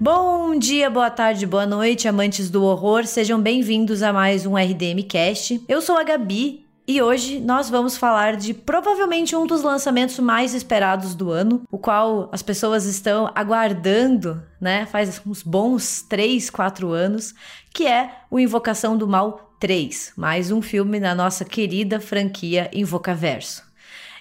Bom dia, boa tarde, boa noite, amantes do horror, sejam bem-vindos a mais um RDM Cast. Eu sou a Gabi e hoje nós vamos falar de provavelmente um dos lançamentos mais esperados do ano, o qual as pessoas estão aguardando, né? Faz uns bons 3, 4 anos, que é o Invocação do Mal 3, mais um filme na nossa querida franquia Invocaverso.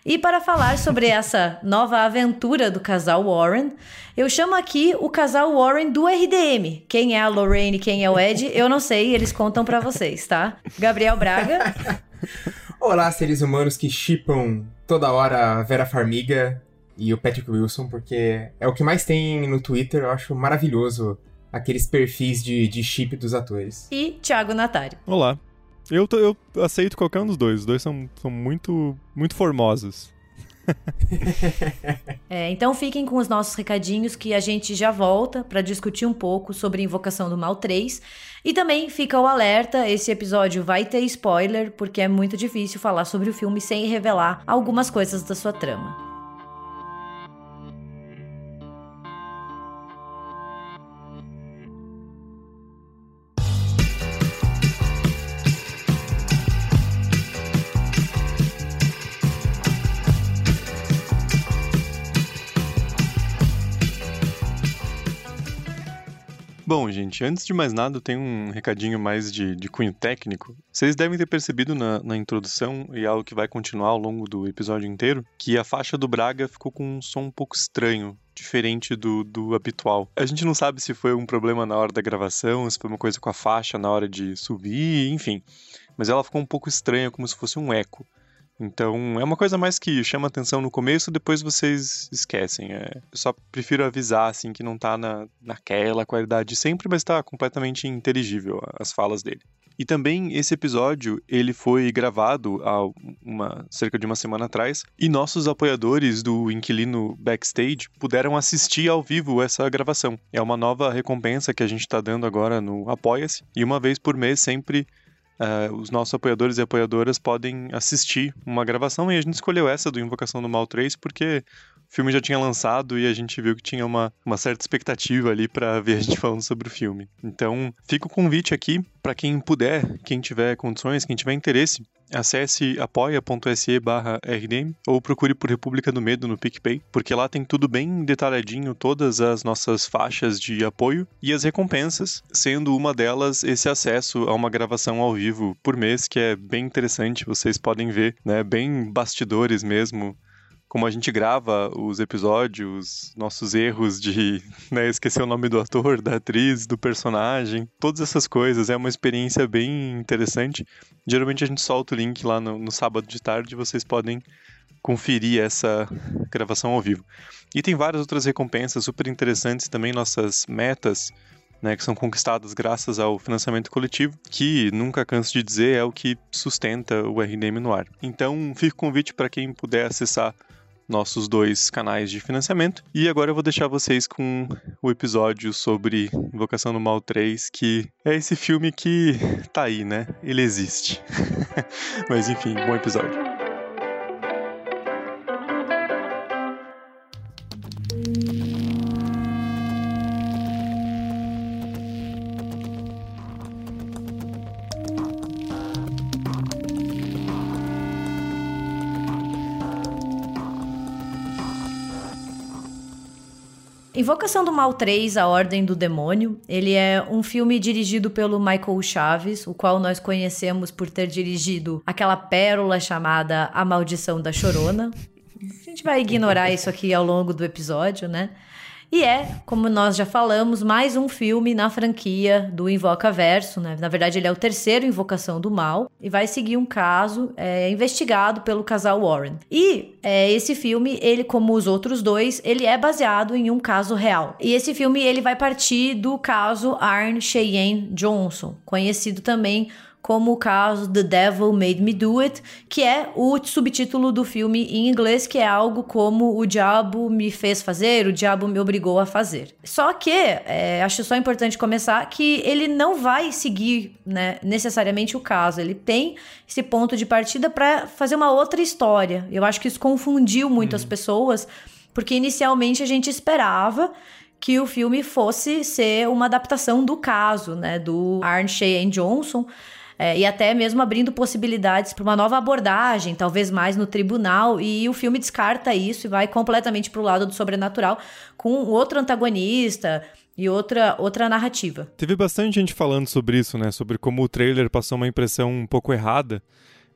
E para falar sobre essa nova aventura do casal Warren, eu chamo aqui o casal Warren do RDM. Quem é a Lorraine, quem é o Ed, eu não sei, eles contam para vocês, tá? Gabriel Braga. Olá, seres humanos que chipam toda hora a Vera Farmiga e o Patrick Wilson, porque é o que mais tem no Twitter, eu acho maravilhoso aqueles perfis de, de chip dos atores. E Thiago Natari. Olá, eu, eu aceito qualquer um dos dois. Os dois são, são muito, muito formosos. é, então fiquem com os nossos recadinhos que a gente já volta para discutir um pouco sobre Invocação do Mal 3. E também fica o alerta: esse episódio vai ter spoiler, porque é muito difícil falar sobre o filme sem revelar algumas coisas da sua trama. Bom, gente, antes de mais nada, tem um recadinho mais de, de cunho técnico. Vocês devem ter percebido na, na, introdução, e algo que vai continuar ao longo do episódio inteiro, que a faixa do Braga ficou com um som um pouco estranho, diferente do, do habitual. A gente não sabe se foi um problema na hora da gravação, se foi uma coisa com a faixa na hora de subir, enfim. Mas ela ficou um pouco estranha, como se fosse um eco. Então, é uma coisa mais que chama atenção no começo, depois vocês esquecem. É, eu só prefiro avisar, assim, que não tá na, naquela qualidade sempre, mas tá completamente inteligível as falas dele. E também esse episódio, ele foi gravado há uma, cerca de uma semana atrás, e nossos apoiadores do Inquilino Backstage puderam assistir ao vivo essa gravação. É uma nova recompensa que a gente está dando agora no Apoia-se, e uma vez por mês sempre Uh, os nossos apoiadores e apoiadoras podem assistir uma gravação e a gente escolheu essa do Invocação do Mal 3 porque o filme já tinha lançado e a gente viu que tinha uma, uma certa expectativa ali para ver a gente falando sobre o filme. Então, fica o convite aqui para quem puder, quem tiver condições, quem tiver interesse, acesse apoia.se barra RDM ou procure por República do Medo no PicPay, porque lá tem tudo bem detalhadinho, todas as nossas faixas de apoio e as recompensas, sendo uma delas esse acesso a uma gravação ao vivo por mês, que é bem interessante, vocês podem ver, né, bem bastidores mesmo, como a gente grava os episódios, nossos erros de né, esquecer o nome do ator, da atriz, do personagem, todas essas coisas. É uma experiência bem interessante. Geralmente a gente solta o link lá no, no sábado de tarde vocês podem conferir essa gravação ao vivo. E tem várias outras recompensas super interessantes também, nossas metas. Né, que são conquistadas graças ao financiamento coletivo, que nunca canso de dizer é o que sustenta o RDM no ar. Então, fica o convite para quem puder acessar nossos dois canais de financiamento. E agora eu vou deixar vocês com o episódio sobre Invocação do Mal 3, que é esse filme que tá aí, né? Ele existe. Mas enfim, bom episódio. Invocação do Mal 3, A Ordem do Demônio. Ele é um filme dirigido pelo Michael Chaves, o qual nós conhecemos por ter dirigido aquela pérola chamada A Maldição da Chorona. A gente vai ignorar isso aqui ao longo do episódio, né? E é, como nós já falamos, mais um filme na franquia do Invoca Verso, né? Na verdade, ele é o terceiro Invocação do Mal e vai seguir um caso é, investigado pelo casal Warren. E é, esse filme, ele, como os outros dois, ele é baseado em um caso real. E esse filme, ele vai partir do caso Arne Cheyenne Johnson, conhecido também como o caso The Devil Made Me Do It, que é o subtítulo do filme em inglês, que é algo como O Diabo Me Fez Fazer, O Diabo Me Obrigou a Fazer. Só que, é, acho só importante começar que ele não vai seguir né, necessariamente o caso, ele tem esse ponto de partida para fazer uma outra história. Eu acho que isso confundiu muito as uhum. pessoas, porque inicialmente a gente esperava que o filme fosse ser uma adaptação do caso, né, do Arne Cheyenne Johnson, é, e até mesmo abrindo possibilidades para uma nova abordagem, talvez mais no tribunal, e o filme descarta isso e vai completamente para o lado do sobrenatural com outro antagonista e outra outra narrativa. Teve bastante gente falando sobre isso, né, sobre como o trailer passou uma impressão um pouco errada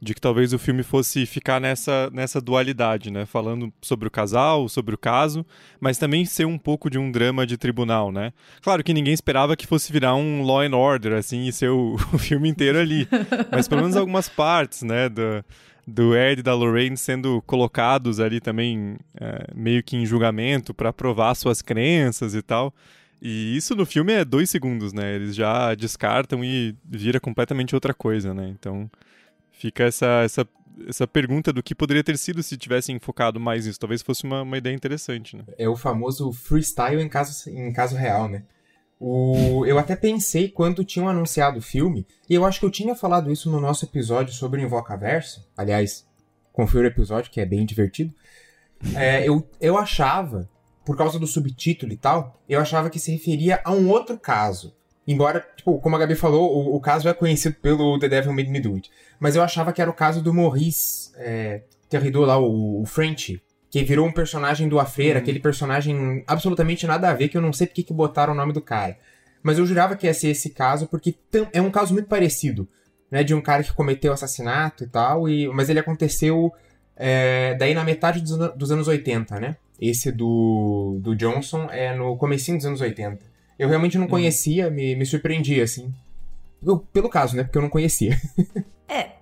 de que talvez o filme fosse ficar nessa, nessa dualidade, né? Falando sobre o casal, sobre o caso, mas também ser um pouco de um drama de tribunal, né? Claro que ninguém esperava que fosse virar um Law and Order, assim, e ser o, o filme inteiro ali. mas pelo menos algumas partes, né? Do, do Ed e da Lorraine sendo colocados ali também é, meio que em julgamento para provar suas crenças e tal. E isso no filme é dois segundos, né? Eles já descartam e vira completamente outra coisa, né? Então fica essa, essa, essa pergunta do que poderia ter sido se tivessem focado mais nisso. Talvez fosse uma, uma ideia interessante, né? É o famoso freestyle em caso, em caso real, né? O, eu até pensei quando tinham anunciado o filme, e eu acho que eu tinha falado isso no nosso episódio sobre o Invocaverso. Aliás, confira o episódio, que é bem divertido. É, eu, eu achava, por causa do subtítulo e tal, eu achava que se referia a um outro caso. Embora, tipo, como a Gabi falou, o, o caso é conhecido pelo The Devil Made Me Do It. Mas eu achava que era o caso do Maurice é, Terrido lá, o, o French, que virou um personagem do A Freira, uhum. aquele personagem absolutamente nada a ver, que eu não sei porque que botaram o nome do cara. Mas eu jurava que ia ser esse caso, porque é um caso muito parecido, né? De um cara que cometeu assassinato e tal, e, mas ele aconteceu é, daí na metade dos, dos, anos 80, né? Esse do, do Johnson é no comecinho dos anos 80. Eu realmente não uhum. conhecia, me, me surpreendi, assim. Eu, pelo caso, né? Porque eu não conhecia.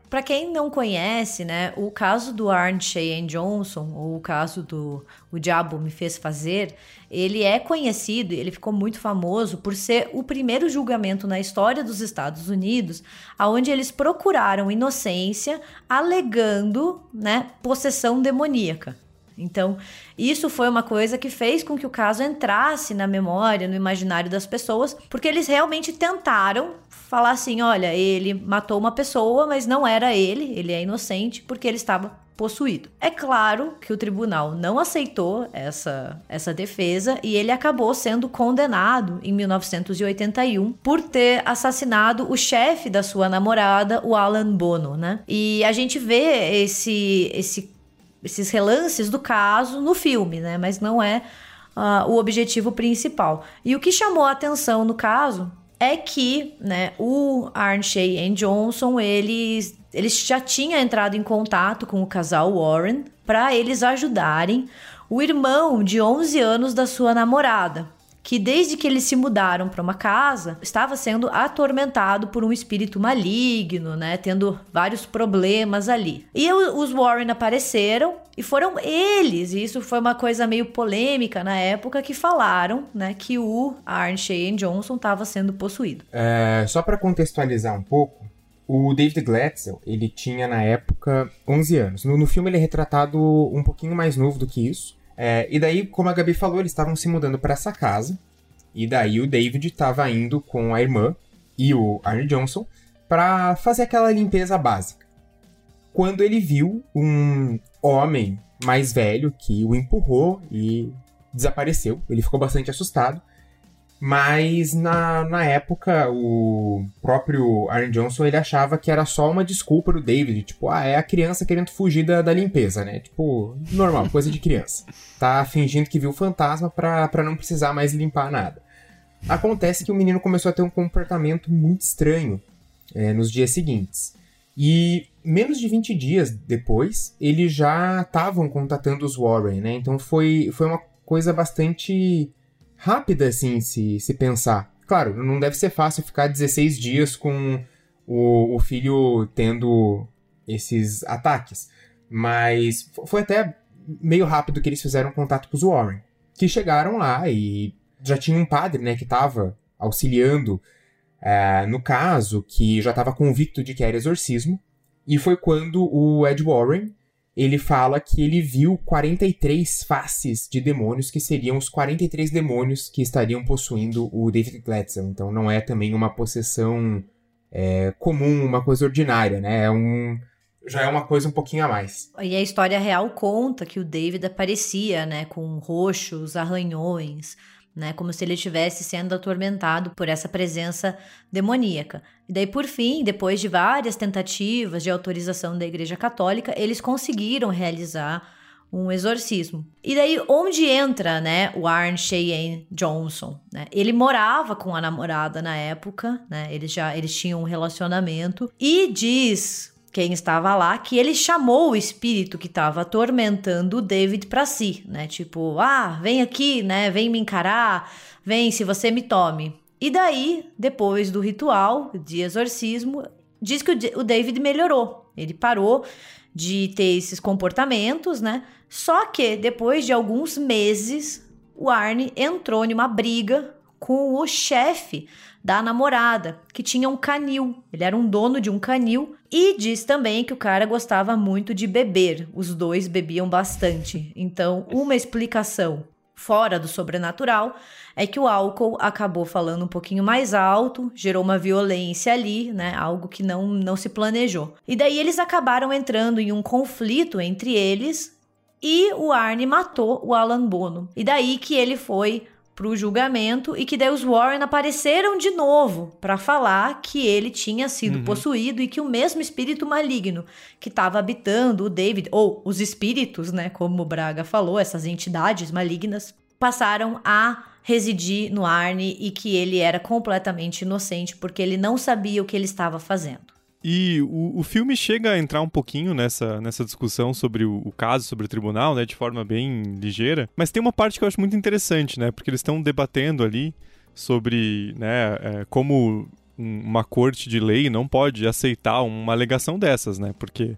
para quem não conhece, né, o caso do Arne Cheyenne Johnson, ou o caso do O Diabo Me Fez Fazer, ele é conhecido, ele ficou muito famoso por ser o primeiro julgamento na história dos Estados Unidos, aonde eles procuraram inocência alegando, né, possessão demoníaca. Então, isso foi uma coisa que fez com que o caso entrasse na memória, no imaginário das pessoas, porque eles realmente tentaram falar assim: olha, ele matou uma pessoa, mas não era ele, ele é inocente porque ele estava possuído. É claro que o tribunal não aceitou essa, essa defesa e ele acabou sendo condenado em 1981 por ter assassinado o chefe da sua namorada, o Alan Bono, né? E a gente vê esse esse esses relances do caso no filme, né? Mas não é uh, o objetivo principal. E o que chamou a atenção no caso é que, né, o Arnshey e Johnson, eles, eles já tinham entrado em contato com o casal Warren para eles ajudarem o irmão de 11 anos da sua namorada, que desde que eles se mudaram para uma casa, estava sendo atormentado por um espírito maligno, né, tendo vários problemas ali. E os Warren apareceram e foram eles, e isso foi uma coisa meio polêmica na época que falaram, né, que o Arne Johnson estava sendo possuído. É, só para contextualizar um pouco, o David Glatzel, ele tinha na época 11 anos. No, no filme ele é retratado um pouquinho mais novo do que isso. É, e daí, como a Gabi falou, eles estavam se mudando para essa casa. E daí o David estava indo com a irmã e o Arne Johnson para fazer aquela limpeza básica. Quando ele viu um homem mais velho que o empurrou e desapareceu, ele ficou bastante assustado. Mas na, na época, o próprio Aaron Johnson ele achava que era só uma desculpa do David. Tipo, ah, é a criança querendo fugir da, da limpeza, né? Tipo, normal, coisa de criança. Tá fingindo que viu fantasma pra, pra não precisar mais limpar nada. Acontece que o menino começou a ter um comportamento muito estranho é, nos dias seguintes. E menos de 20 dias depois, eles já estavam contatando os Warren, né? Então foi, foi uma coisa bastante rápida, assim, se, se pensar. Claro, não deve ser fácil ficar 16 dias com o, o filho tendo esses ataques. Mas foi até meio rápido que eles fizeram contato com os Warren. Que chegaram lá e já tinha um padre, né, que estava auxiliando é, no caso, que já estava convicto de que era exorcismo. E foi quando o Ed Warren ele fala que ele viu 43 faces de demônios, que seriam os 43 demônios que estariam possuindo o David Gladstone. Então não é também uma possessão é, comum, uma coisa ordinária, né? É um, já é uma coisa um pouquinho a mais. E a história real conta que o David aparecia, né, com roxos, arranhões, né? Como se ele estivesse sendo atormentado por essa presença demoníaca. E daí, por fim, depois de várias tentativas de autorização da Igreja Católica, eles conseguiram realizar um exorcismo. E daí, onde entra, né, o Arne Cheyenne Johnson, né? Ele morava com a namorada na época, né? Eles já eles tinham um relacionamento e diz quem estava lá que ele chamou o espírito que estava atormentando o David para si, né? Tipo, ah, vem aqui, né? Vem me encarar, vem se você me tome. E daí, depois do ritual de exorcismo, diz que o David melhorou. Ele parou de ter esses comportamentos, né? Só que depois de alguns meses, o Arne entrou numa briga com o chefe da namorada, que tinha um canil. Ele era um dono de um canil e diz também que o cara gostava muito de beber. Os dois bebiam bastante. Então, uma explicação fora do sobrenatural é que o álcool acabou falando um pouquinho mais alto, gerou uma violência ali, né? Algo que não, não se planejou. E daí eles acabaram entrando em um conflito entre eles e o Arne matou o Alan Bono. E daí que ele foi pro julgamento e que daí os Warren apareceram de novo para falar que ele tinha sido uhum. possuído e que o mesmo espírito maligno que estava habitando o David ou os espíritos, né, como o Braga falou, essas entidades malignas passaram a residir no Arne e que ele era completamente inocente porque ele não sabia o que ele estava fazendo. E o, o filme chega a entrar um pouquinho nessa, nessa discussão sobre o, o, caso, sobre o tribunal, né, de forma bem ligeira. Mas tem uma parte que eu acho muito interessante, né, porque eles estão debatendo ali sobre, né, é, como uma corte de lei não pode aceitar uma alegação dessas, né, porque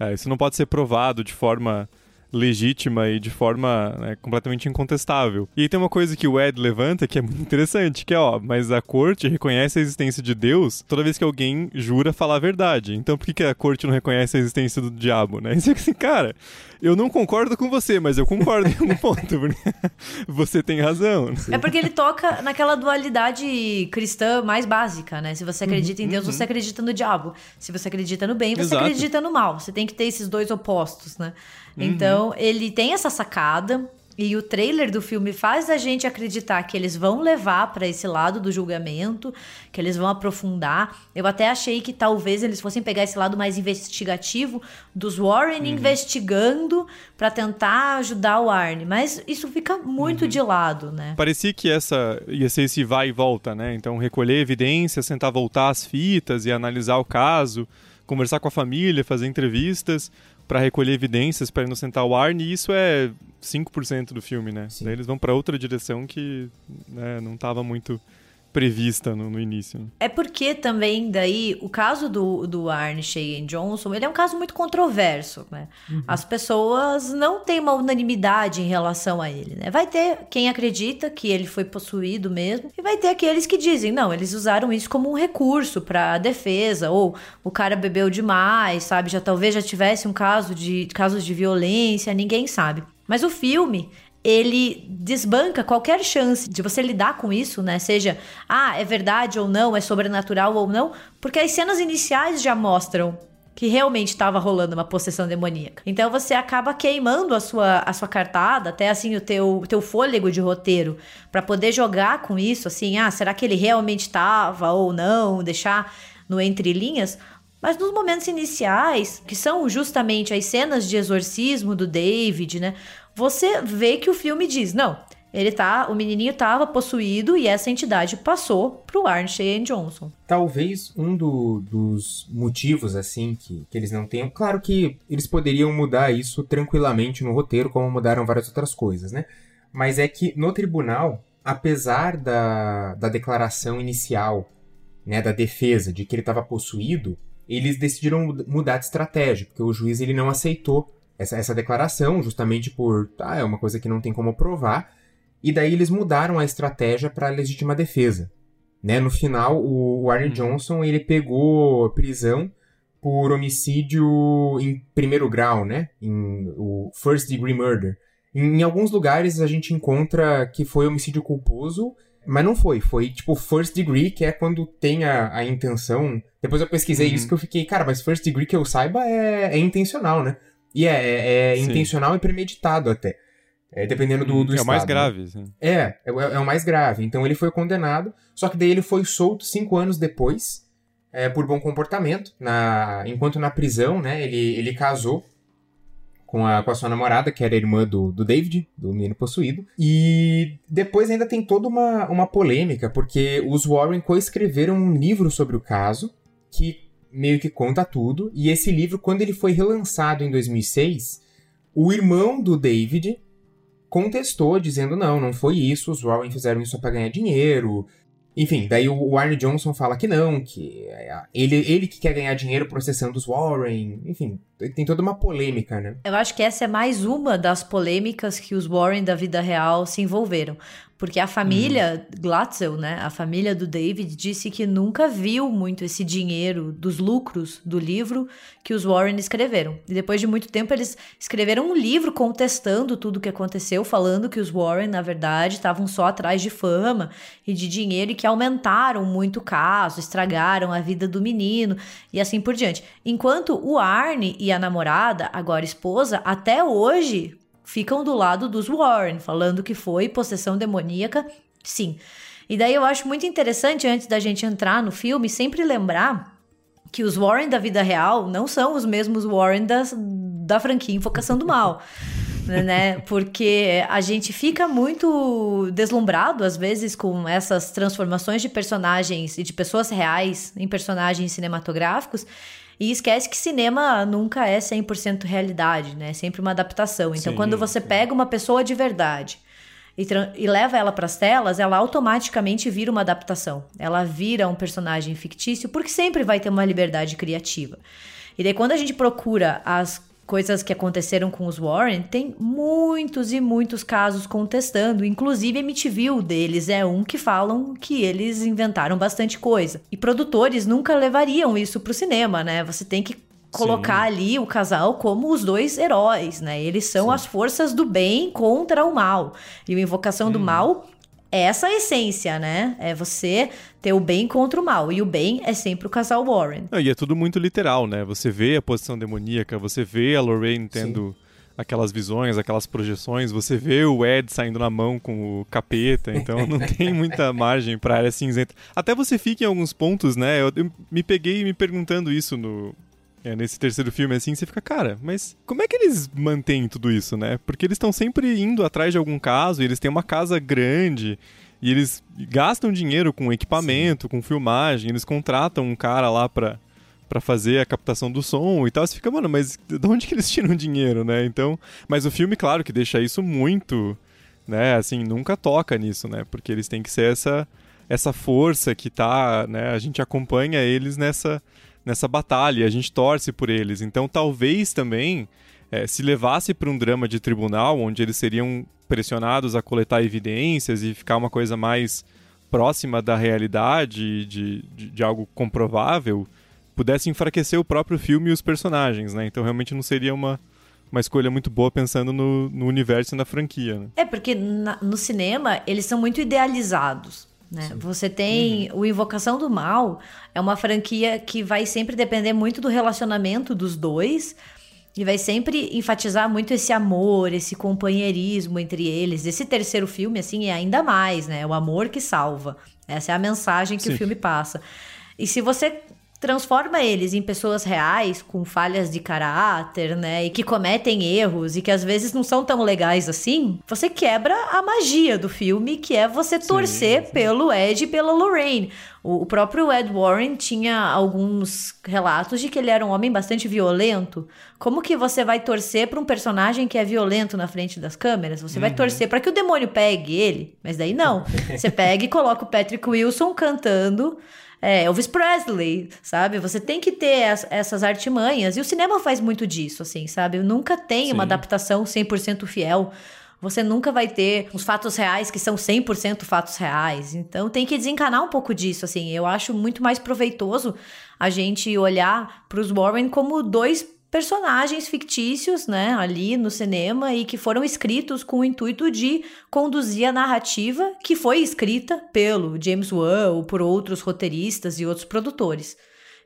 é, isso não pode ser provado de forma legítima e de forma né, completamente incontestável. E tem uma coisa que o Ed levanta que é muito interessante, que é, ó, mas a corte reconhece a existência de Deus toda vez que alguém jura falar a verdade. Então por que, que a corte não reconhece a existência do diabo, né? É assim, cara, eu não concordo com você, mas eu concordo em algum ponto, você tem razão. É porque ele toca naquela dualidade cristã mais básica, né? Se você acredita uhum, em Deus, uhum. você acredita no diabo. Se você acredita no bem, você Exato. acredita no mal. Você tem que ter esses dois opostos, né? Uhum. Então, ele tem essa sacada. E o trailer do filme faz a gente acreditar que eles vão levar para esse lado do julgamento, que eles vão aprofundar. Eu até achei que talvez eles fossem pegar esse lado mais investigativo dos Warren uhum. investigando para tentar ajudar o Arne, mas isso fica muito uhum. de lado, né? Parecia que essa ia ser esse vai e volta, né? Então recolher evidências, tentar voltar as fitas e analisar o caso, conversar com a família, fazer entrevistas para recolher evidências para inocentar o Arne, e isso é 5% do filme, né? Sim. Daí eles vão para outra direção que né, não estava muito prevista no, no início. Né? É porque também daí o caso do, do Arne Cheyenne Johnson, ele é um caso muito controverso, né? Uhum. As pessoas não têm uma unanimidade em relação a ele, né? Vai ter quem acredita que ele foi possuído mesmo e vai ter aqueles que dizem, não, eles usaram isso como um recurso para defesa ou o cara bebeu demais, sabe? Já talvez já tivesse um caso de casos de violência, ninguém sabe. Mas o filme, ele desbanca qualquer chance de você lidar com isso, né? Seja, ah, é verdade ou não, é sobrenatural ou não, porque as cenas iniciais já mostram que realmente estava rolando uma possessão demoníaca. Então você acaba queimando a sua, a sua cartada, até assim o teu, teu fôlego de roteiro, para poder jogar com isso, assim, ah, será que ele realmente estava ou não, deixar no entre linhas, mas nos momentos iniciais, que são justamente as cenas de exorcismo do David, né? Você vê que o filme diz: não, ele tá, o menininho estava possuído e essa entidade passou pro Cheyenne Johnson. Talvez um do, dos motivos assim que, que eles não tenham, claro que eles poderiam mudar isso tranquilamente no roteiro, como mudaram várias outras coisas, né? Mas é que no tribunal, apesar da, da declaração inicial, né, da defesa de que ele estava possuído, eles decidiram mudar de estratégia, porque o juiz ele não aceitou essa, essa declaração, justamente por, tá, é uma coisa que não tem como provar, e daí eles mudaram a estratégia para legítima defesa. Né? No final, o, Arne uhum. Johnson ele pegou prisão por homicídio em primeiro grau, né? Em o first degree murder. Em, em, alguns lugares a gente encontra que foi homicídio culposo, mas não foi. Foi tipo first degree, que é quando tem a, a intenção. Depois eu pesquisei uhum. isso que eu fiquei, cara, mas first degree que eu saiba é, é intencional, né? E é, é, é intencional e premeditado até. É, dependendo do, do é estado. o mais né? grave, sim. É, é, é o mais grave. Então ele foi condenado, só que daí ele foi solto cinco anos depois, é, por bom comportamento. Na, enquanto na prisão, né, ele, ele casou com a, com a sua namorada, que era irmã do, do David, do menino possuído. E depois ainda tem toda uma, uma polêmica, porque os Warren coescreveram um livro sobre o caso, que meio que conta tudo. E esse livro, quando ele foi relançado em 2006, o irmão do David contestou, dizendo: não, não foi isso, os Warren fizeram isso para ganhar dinheiro. Enfim, daí o Arne Johnson fala que não, que é ele, ele que quer ganhar dinheiro processando os Warren. Enfim, tem toda uma polêmica, né? Eu acho que essa é mais uma das polêmicas que os Warren da vida real se envolveram. Porque a família uhum. Glatzel, né, a família do David, disse que nunca viu muito esse dinheiro dos lucros do livro que os Warren escreveram. E depois de muito tempo eles escreveram um livro contestando tudo o que aconteceu, falando que os Warren, na verdade, estavam só atrás de fama e de dinheiro e que aumentaram muito o caso, estragaram a vida do menino e assim por diante. Enquanto o Arne e a namorada, agora esposa, até hoje ficam do lado dos Warren, falando que foi possessão demoníaca, sim. E daí eu acho muito interessante, antes da gente entrar no filme, sempre lembrar que os Warren da vida real não são os mesmos Warren das, da franquia Invocação do Mal. né? Porque a gente fica muito deslumbrado, às vezes, com essas transformações de personagens e de pessoas reais em personagens cinematográficos. E esquece que cinema nunca é 100% realidade, né? É sempre uma adaptação. Então, sim, quando você sim. pega uma pessoa de verdade e, e leva ela para as telas, ela automaticamente vira uma adaptação. Ela vira um personagem fictício, porque sempre vai ter uma liberdade criativa. E daí, quando a gente procura as coisas que aconteceram com os Warren, tem muitos e muitos casos contestando, inclusive a MTV deles é um que falam que eles inventaram bastante coisa. E produtores nunca levariam isso pro cinema, né? Você tem que colocar Sim. ali o casal como os dois heróis, né? Eles são Sim. as forças do bem contra o mal. E a invocação hum. do mal é essa a essência, né? É você ter o bem contra o mal. E o bem é sempre o casal Warren. e é tudo muito literal, né? Você vê a posição demoníaca, você vê a Lorraine tendo. Sim. Aquelas visões, aquelas projeções, você vê o Ed saindo na mão com o capeta, então não tem muita margem pra área cinzenta. Até você fica em alguns pontos, né? Eu, eu me peguei me perguntando isso no, é, nesse terceiro filme, assim, você fica, cara, mas como é que eles mantêm tudo isso, né? Porque eles estão sempre indo atrás de algum caso, e eles têm uma casa grande, e eles gastam dinheiro com equipamento, Sim. com filmagem, eles contratam um cara lá pra, pra fazer a captação do som e tal. Você fica, mano, mas de onde que eles tiram dinheiro, né? Então, mas o filme, claro, que deixa isso muito, né? Assim, nunca toca nisso, né? Porque eles têm que ser essa, essa força que tá, né? A gente acompanha eles nessa nessa batalha, a gente torce por eles. Então talvez também é, se levasse para um drama de tribunal, onde eles seriam pressionados a coletar evidências e ficar uma coisa mais próxima da realidade, de, de, de algo comprovável, pudesse enfraquecer o próprio filme e os personagens, né? Então realmente não seria uma, uma escolha muito boa pensando no, no universo e na franquia. Né? É, porque na, no cinema eles são muito idealizados. Né? Você tem uhum. o Invocação do Mal, é uma franquia que vai sempre depender muito do relacionamento dos dois e vai sempre enfatizar muito esse amor, esse companheirismo entre eles. Esse terceiro filme, assim, é ainda mais, né? O amor que salva. Essa é a mensagem que Sim. o filme passa. E se você transforma eles em pessoas reais, com falhas de caráter, né? E que cometem erros e que às vezes não são tão legais assim, você quebra a magia do filme, que é você torcer sim, sim. pelo Ed e pela Lorraine. O, próprio Ed Warren tinha alguns relatos de que ele era um homem bastante violento. Como que você vai torcer para um personagem que é violento na frente das câmeras? Você uhum. vai torcer para que o demônio pegue ele, mas daí não. Você pega e coloca o Patrick Wilson cantando é, Elvis Presley, sabe? Você tem que ter as, essas artimanhas. E o cinema faz muito disso, assim, sabe? Nunca tem Sim. uma adaptação 100% fiel. Você nunca vai ter os fatos reais que são 100% fatos reais. Então tem que desencanar um pouco disso, assim. Eu acho muito mais proveitoso a gente olhar para os Warren como dois personagens fictícios, né, ali no cinema e que foram escritos com o intuito de conduzir a narrativa que foi escrita pelo James Wan ou por outros roteiristas e outros produtores.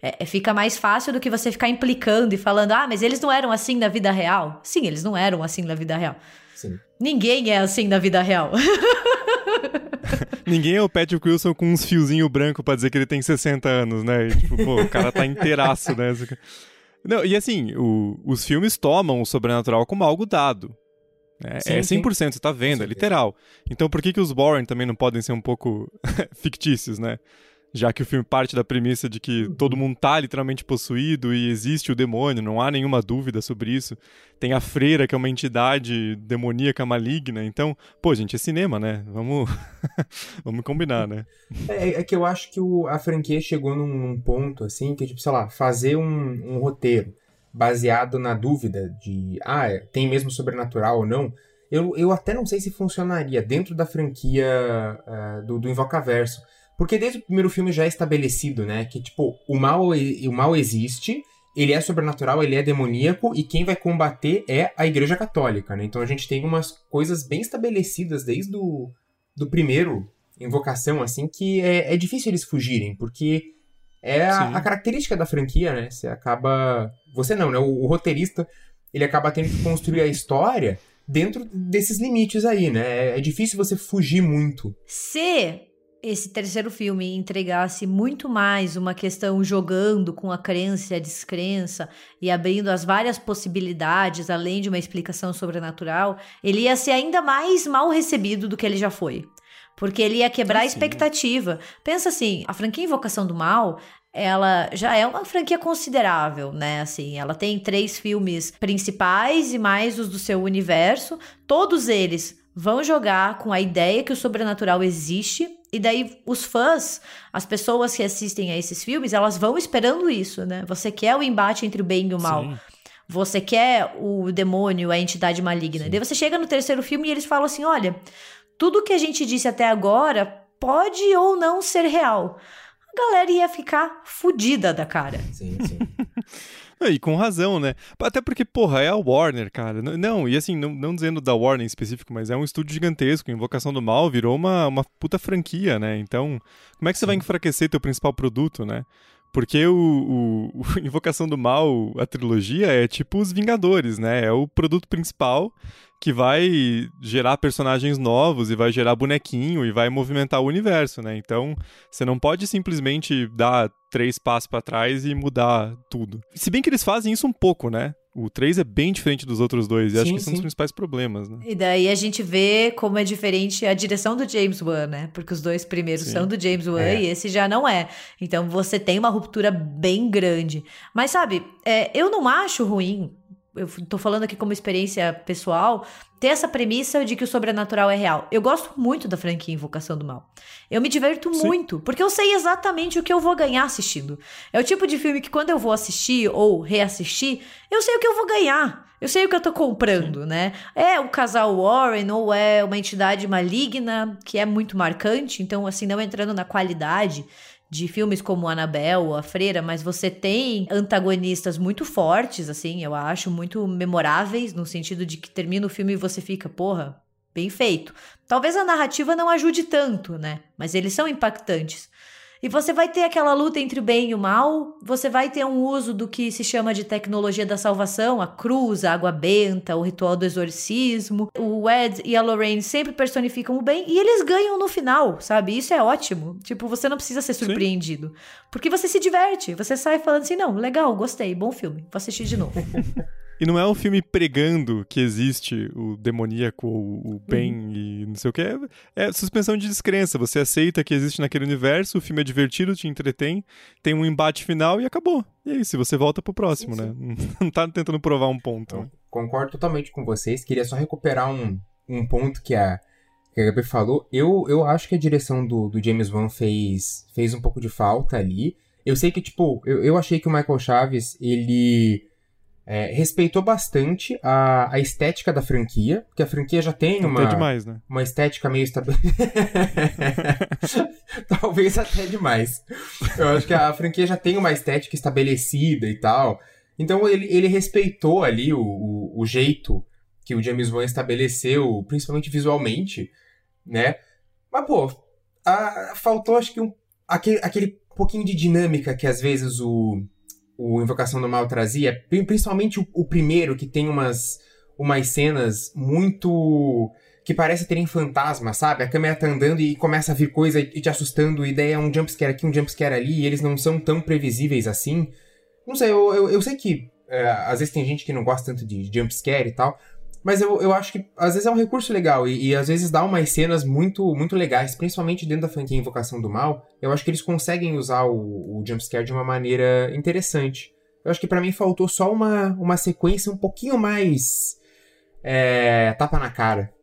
É, é, fica mais fácil do que você ficar implicando e falando, ah, mas eles não eram assim na vida real. Sim, eles não eram assim na vida real. Sim. Ninguém é assim na vida real. Ninguém é o Patrick Wilson com uns fiozinhos brancos pra dizer que ele tem 60 anos, né? E, tipo, pô, o cara tá inteiraço, né? Não, e assim, o, os filmes tomam o sobrenatural como algo dado. É, sim, é 100%, sim. você tá vendo, é literal. Então por que, que os Warren também não podem ser um pouco fictícios, né? Já que o filme parte da premissa de que todo uhum. mundo tá literalmente possuído e existe o demônio, não há nenhuma dúvida sobre isso. Tem a freira, que é uma entidade demoníaca maligna. Então, pô, gente, é cinema, né? Vamos, Vamos combinar, né? É, é, que eu acho que o, a franquia chegou num, num, ponto, assim, que, tipo, sei lá, fazer um, um roteiro baseado na dúvida de, ah, tem mesmo sobrenatural ou não, eu, eu até não sei se funcionaria dentro da franquia uh, do, do Invocaverso. Porque desde o primeiro filme já é estabelecido, né? Que, tipo, o mal, o mal existe, ele é sobrenatural, ele é demoníaco, e quem vai combater é a Igreja Católica, né? Então a gente tem umas coisas bem estabelecidas desde o do primeiro Invocação, assim, que é, é difícil eles fugirem, porque é a, a, característica da franquia, né? Você acaba... Você não, né? O, o roteirista, ele acaba tendo que construir a história dentro desses limites aí, né? É, é difícil você fugir muito. Se esse terceiro filme entregasse muito mais uma questão jogando com a crença e a descrença e abrindo as várias possibilidades além de uma explicação sobrenatural, ele ia ser ainda mais mal recebido do que ele já foi. Porque ele ia quebrar a expectativa. Pensa assim, a franquia Invocação do Mal, ela já é uma franquia considerável, né? Assim, ela tem três filmes principais e mais os do seu universo. Todos eles vão jogar com a ideia que o sobrenatural existe e daí os fãs, as pessoas que assistem a esses filmes, elas vão esperando isso, né? Você quer o embate entre o bem e o mal. Sim. Você quer o demônio, a entidade maligna. Sim. Daí você chega no terceiro filme e eles falam assim: olha, tudo que a gente disse até agora pode ou não ser real. A galera ia ficar fodida da cara. Sim, sim. E com razão, né? Até porque, porra, é a Warner, cara. Não, e assim, não, não dizendo da Warner em específico, mas é um estúdio gigantesco. Invocação do Mal virou uma, uma puta franquia, né? Então, como é que você Sim. vai enfraquecer teu principal produto, né? Porque o, o, o, Invocação do Mal, a trilogia, é tipo os Vingadores, né? É o produto principal que vai gerar personagens novos e vai gerar bonequinho e vai movimentar o universo, né? Então, você não pode simplesmente dar três passos para trás e mudar tudo. Se bem que eles fazem isso um pouco, né? O 3 é bem diferente dos outros dois, e sim, acho que sim. são os principais problemas, né? E daí a gente vê como é diferente a direção do James Wan, né? Porque os dois primeiros sim. são do James Wan é. e esse já não é. Então você tem uma ruptura bem grande. Mas sabe, é, eu não acho ruim eu tô falando aqui como experiência pessoal, ter essa premissa de que o sobrenatural é real. Eu gosto muito da franquia Invocação do Mal. Eu me diverto Sim. muito, porque eu sei exatamente o que eu vou ganhar assistindo. É o tipo de filme que quando eu vou assistir ou reassistir, eu sei o que eu vou ganhar. Eu sei o que eu tô comprando, Sim. né? É o casal Warren ou é uma entidade maligna que é muito marcante, então assim, não entrando na qualidade de filmes como Annabelle, A Freira, mas você tem antagonistas muito fortes, assim, eu acho, muito memoráveis, no sentido de que termina o filme e você fica, porra, bem feito. Talvez a narrativa não ajude tanto, né? Mas eles são impactantes. E você vai ter aquela luta entre o bem e o mal, você vai ter um uso do que se chama de tecnologia da salvação, a cruz, a água benta, o ritual do exorcismo. O Ed e a Lorraine sempre personificam o bem e eles ganham no final, sabe? Isso é ótimo. Tipo, você não precisa ser surpreendido. Sim. Porque você se diverte, você sai falando assim: não, legal, gostei, bom filme, vou assistir de novo. E não é um filme pregando que existe o demoníaco ou o bem uhum. e não sei o que. É, é, suspensão de descrença. Você aceita que existe naquele universo, o filme é divertido, te entretém, tem um embate final e acabou. E aí, se você volta pro próximo, sim, sim. né? Não tá tentando provar um ponto. Né? Concordo totalmente com vocês. Queria só recuperar um, um ponto que a, que a Gabi falou. Eu, eu acho que a direção do, do James Wan fez, fez um pouco de falta ali. Eu sei que, tipo, eu, eu achei que o Michael Chaves, ele é, respeitou bastante a, a estética da franquia, porque a franquia já tem uma, até demais, né? uma estética meio estabelecida. Talvez até demais. Eu acho que a franquia já tem uma estética estabelecida e tal. Então ele, ele respeitou ali o, o, o jeito que o James Wan estabeleceu, principalmente visualmente, né? Mas, pô, a, faltou acho que um, aquele, aquele pouquinho de dinâmica que às vezes o o Invocação do Mal trazia, principalmente o, o primeiro, que tem umas, umas cenas muito que parece terem fantasma, sabe? A câmera tá andando e começa a vir coisa e te assustando, e daí é um jumpscare aqui, um jumpscare ali, e eles não são tão previsíveis assim. Não sei, eu, eu, eu sei que é, às vezes tem gente que não gosta tanto de jumpscare e tal, mas eu, eu acho que às vezes é um recurso legal, e, e às vezes dá umas cenas muito, muito legais, principalmente dentro da franquia Invocação do Mal. Eu acho que eles conseguem usar o, o jumpscare de uma maneira interessante. Eu acho que para mim faltou só uma, uma sequência um pouquinho mais. É, tapa na cara.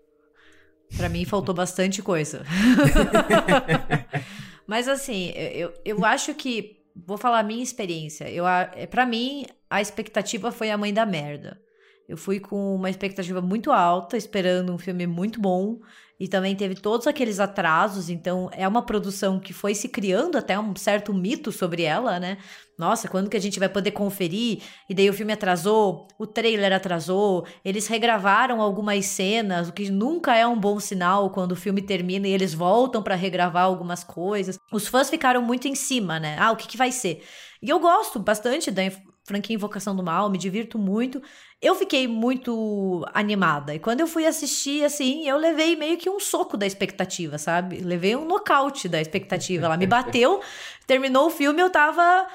Para mim faltou bastante coisa. Mas assim, eu, eu acho que. Vou falar a minha experiência. Eu, para mim, a expectativa foi a mãe da merda. Eu fui com uma expectativa muito alta, esperando um filme muito bom. E também teve todos aqueles atrasos, então é uma produção que foi se criando até um certo mito sobre ela, né? Nossa, quando que a gente vai poder conferir? E daí o filme atrasou, o trailer atrasou, eles regravaram algumas cenas, o que nunca é um bom sinal quando o filme termina e eles voltam para regravar algumas coisas. Os fãs ficaram muito em cima, né? Ah, o que, que vai ser? E eu gosto bastante da franquia Invocação do Mal, me divirto muito. Eu fiquei muito animada. E quando eu fui assistir, assim, eu levei meio que um soco da expectativa, sabe? Levei um nocaute da expectativa. Ela me bateu, terminou o filme, eu tava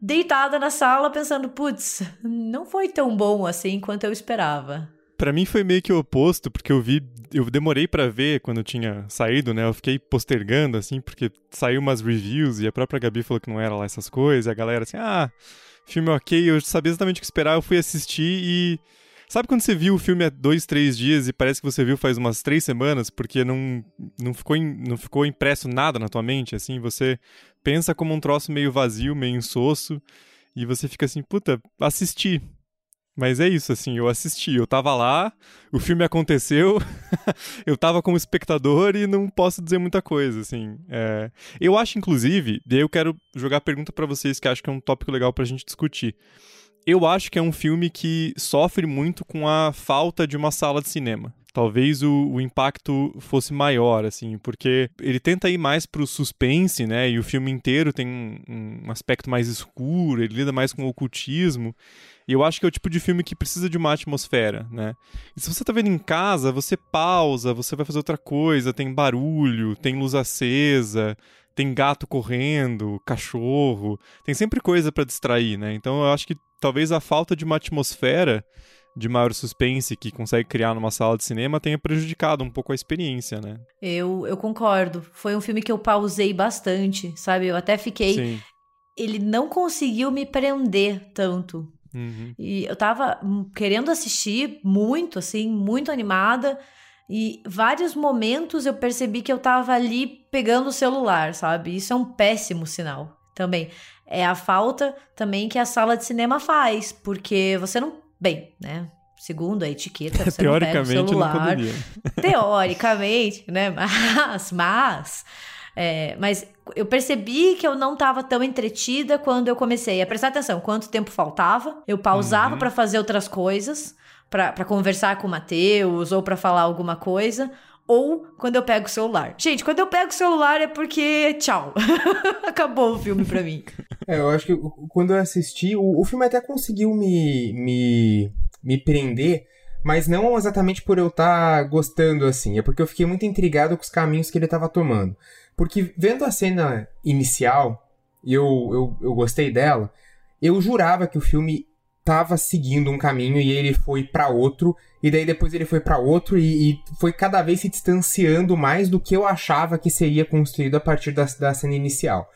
deitada na sala pensando, putz, não foi tão bom assim quanto eu esperava. Para mim foi meio que o oposto, porque eu vi, eu demorei para ver quando tinha saído, né? Eu fiquei postergando assim, porque saiu umas reviews e a própria Gabi falou que não era lá essas coisas, e a galera assim: "Ah, filme ok", eu sabia exatamente o que esperar, eu fui assistir e Sabe quando você viu o filme há dois, três dias e parece que você viu faz umas três semanas porque não, não, ficou, não ficou impresso nada na tua mente? Assim, você pensa como um troço meio vazio, meio insosso, e você fica assim, puta, assisti. Mas é isso, assim, eu assisti, eu tava lá, o filme aconteceu, eu tava como espectador e não posso dizer muita coisa, assim. É... Eu acho, inclusive, e aí eu quero jogar a pergunta para vocês que acho que é um tópico legal pra gente discutir. Eu acho que é um filme que sofre muito com a falta de uma sala de cinema talvez o, o, impacto fosse maior, assim, porque ele tenta ir mais pro suspense, né? E o filme inteiro tem um, um, aspecto mais escuro, ele lida mais com o ocultismo. E eu acho que é o tipo de filme que precisa de uma atmosfera, né? E se você tá vendo em casa, você pausa, você vai fazer outra coisa, tem barulho, tem luz acesa, tem gato correndo, cachorro, tem sempre coisa para distrair, né? Então eu acho que talvez a falta de uma atmosfera de maior suspense que consegue criar numa sala de cinema tenha prejudicado um pouco a experiência, né? Eu, eu concordo. Foi um filme que eu pausei bastante, sabe? Eu até fiquei. Sim. Ele não conseguiu me prender tanto. Uhum. E eu tava querendo assistir muito, assim, muito animada. E vários momentos eu percebi que eu tava ali pegando o celular, sabe? Isso é um péssimo sinal também. É a falta também que a sala de cinema faz, porque você não Bem, né? Segundo a etiqueta, você Teoricamente, não celular. Não Teoricamente, né? Mas, mas, é, mas eu percebi que eu não estava tão entretida quando eu comecei a prestar atenção quanto tempo faltava. Eu pausava uhum. para fazer outras coisas, para conversar com o Matheus ou para falar alguma coisa. Ou quando eu pego o celular. Gente, quando eu pego o celular é porque tchau. Acabou o filme pra mim. É, eu acho que quando eu assisti, o, o filme até conseguiu me, me, me prender, mas não exatamente por eu estar tá gostando assim, é porque eu fiquei muito intrigado com os caminhos que ele estava tomando. Porque vendo a cena inicial, eu, eu, eu gostei dela, eu jurava que o filme estava seguindo um caminho e ele foi para outro, e daí depois ele foi para outro e, e, foi cada vez se distanciando mais do que eu achava que seria construído a partir da, da cena inicial.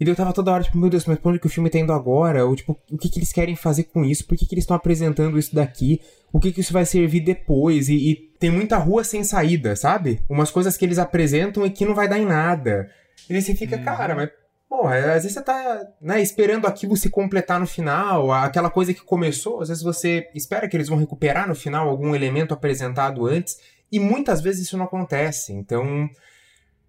E eu tava toda hora, tipo, meu Deus, mas pra onde que o filme tá indo agora? Ou, tipo, o que que eles querem fazer com isso? Por que que eles estão apresentando isso daqui? O que que isso vai servir depois? E, e, tem muita rua sem saída, sabe? Umas coisas que eles apresentam e que não vai dar em nada. E aí você fica, uhum. cara, mas... Bom, às vezes você tá né, esperando aquilo se completar no final, aquela coisa que começou, às vezes você espera que eles vão recuperar no final algum elemento apresentado antes, e muitas vezes isso não acontece. Então,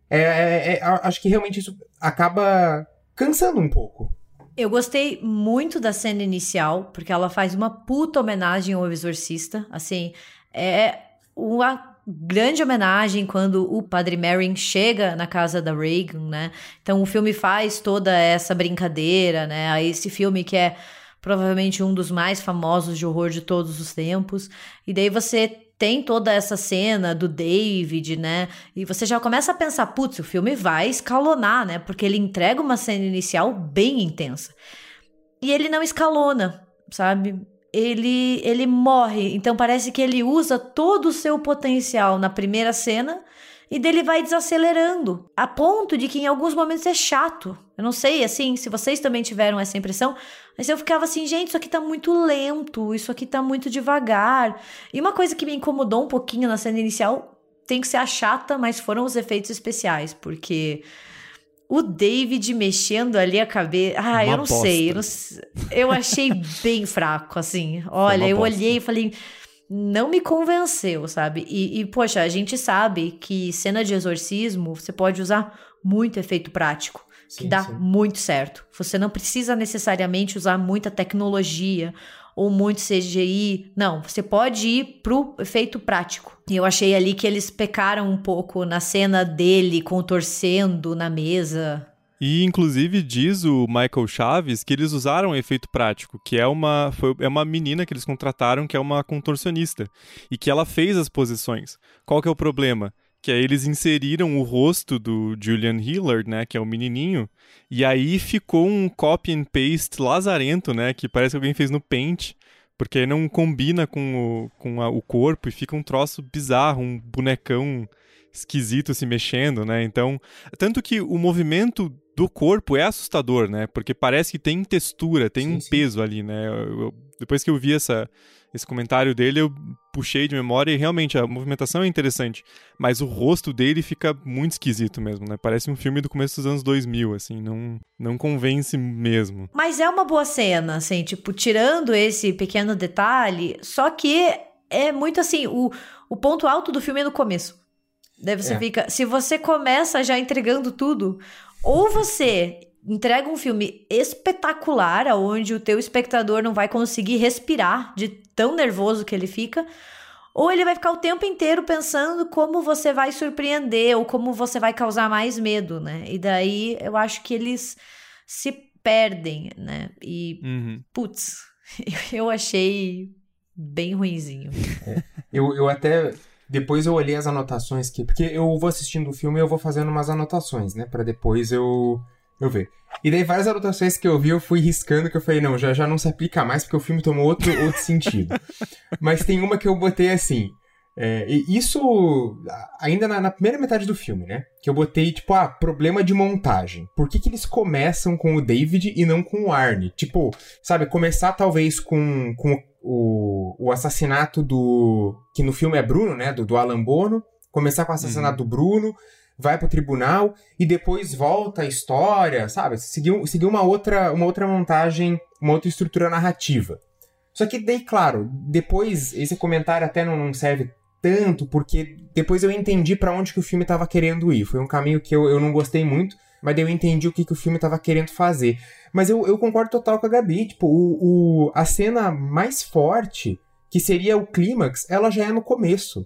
é, é, é, acho que realmente isso acaba cansando um pouco. Eu gostei muito da cena inicial, porque ela faz uma puta homenagem ao Exorcista. Assim, é uma grande homenagem quando o Padre Merrin chega na casa da Reagan, né? Então o filme faz toda essa brincadeira, né? Esse filme que é provavelmente um dos mais famosos de horror de todos os tempos. E daí você tem toda essa cena do David, né? E você já começa a pensar, putz, o filme vai escalonar, né? Porque ele entrega uma cena inicial bem intensa. E ele não escalona, sabe? Ele ele morre, então parece que ele usa todo o seu potencial na primeira cena e dele vai desacelerando, a ponto de que em alguns momentos é chato. Eu não sei, assim, se vocês também tiveram essa impressão, mas eu ficava assim, gente, isso aqui tá muito lento, isso aqui tá muito devagar. E uma coisa que me incomodou um pouquinho na cena inicial, tem que ser a chata, mas foram os efeitos especiais, porque o David mexendo ali a cabeça. Ah, uma eu não sei, eu, não... eu achei bem fraco, assim. Olha, eu bosta. olhei e falei não me convenceu, sabe? E, e, poxa, a gente sabe que cena de exorcismo você pode usar muito efeito prático, sim, que dá sim. muito certo. Você não precisa necessariamente usar muita tecnologia ou muito CGI. Não, você pode ir pro efeito prático. Eu achei ali que eles pecaram um pouco na cena dele contorcendo na mesa, e inclusive diz o Michael Chaves que eles usaram efeito prático, que é uma, foi, é uma menina que eles contrataram que é uma contorcionista e que ela fez as posições. Qual que é o problema? Que aí eles inseriram o rosto do Julian Hillard, né, que é o menininho, e aí ficou um copy and paste lazarento, né, que parece que alguém fez no Paint, porque não combina com o, com a, o corpo e fica um troço bizarro, um bonecão esquisito se mexendo, né? Então, tanto que o movimento do corpo é assustador, né? Porque parece que tem textura, tem sim, um sim. peso ali, né? Eu, eu, depois que eu vi essa, esse comentário dele, eu puxei de memória e realmente a movimentação é interessante, mas o rosto dele fica muito esquisito mesmo, né? Parece um filme do começo dos anos 2000, assim, não, não convence mesmo. Mas é uma boa cena, assim, tipo, tirando esse pequeno detalhe, só que é muito assim, o, o ponto alto do filme é no começo. Daí você é. fica. Se você começa já entregando tudo, ou você entrega um filme espetacular, onde o teu espectador não vai conseguir respirar de tão nervoso que ele fica, ou ele vai ficar o tempo inteiro pensando como você vai surpreender ou como você vai causar mais medo, né? E daí eu acho que eles se perdem, né? E, uhum. putz, eu achei bem ruinzinho. É. Eu, eu até depois eu olhei as anotações que. Porque eu vou assistindo o filme e eu vou fazendo umas anotações, né? Pra depois eu. Eu ver. E daí várias anotações que eu vi, eu fui riscando, que eu falei, não, já, já não se aplica mais, porque o filme tomou outro, outro sentido. Mas tem uma que eu botei assim. É, isso ainda na, na, primeira metade do filme, né? Que eu botei, tipo, ah, problema de montagem. Por que, que eles começam com o David e não com o Arnie? Tipo, sabe, começar talvez com, com o, o assassinato do. que no filme é Bruno, né? Do, do Alan Bono. Começar com o assassinato uhum. do Bruno, vai pro tribunal e depois volta a história, sabe? Seguir, seguir uma, outra, uma outra montagem, uma outra estrutura narrativa. Só que daí, claro, depois esse comentário até não serve tanto, porque depois eu entendi para onde que o filme estava querendo ir. Foi um caminho que eu, eu não gostei muito, mas daí eu entendi o que, que o filme estava querendo fazer. Mas eu, eu concordo total com a Gabi. Tipo, o, o, a cena mais forte, que seria o clímax, ela já é no começo.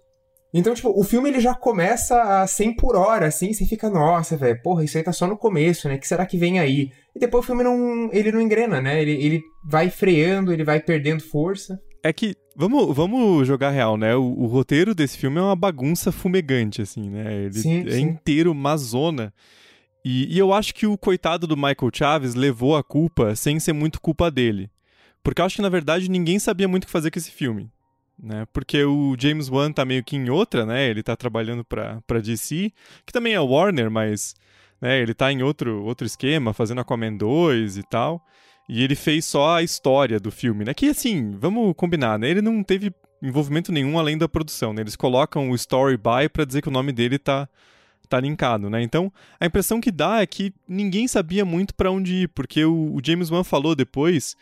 Então, tipo, o filme ele já começa a 100 por hora, assim, você fica, nossa, velho, porra, isso aí tá só no começo, né? O que será que vem aí? E depois o filme não, ele não engrena, né? Ele, ele vai freando, ele vai perdendo força. É que, vamos, vamos jogar real, né? O, o roteiro desse filme é uma bagunça fumegante, assim, né? Ele sim, é sim. inteiro uma zona. E, e eu acho que o coitado do Michael Chaves levou a culpa sem ser muito culpa dele. Porque eu acho que, na verdade, ninguém sabia muito o que fazer com esse filme. Né? Porque o James Wan tá meio que em outra, né? Ele tá trabalhando pra, pra DC, que também é Warner, mas né, ele tá em outro, outro esquema, fazendo Aquaman 2 e tal. E ele fez só a história do filme, né? Que assim, vamos combinar, né? Ele não teve envolvimento nenhum além da produção, né? Eles colocam o story by para dizer que o nome dele tá tá linkado, né? Então, a impressão que dá é que ninguém sabia muito para onde ir, porque o, o, James Wan falou depois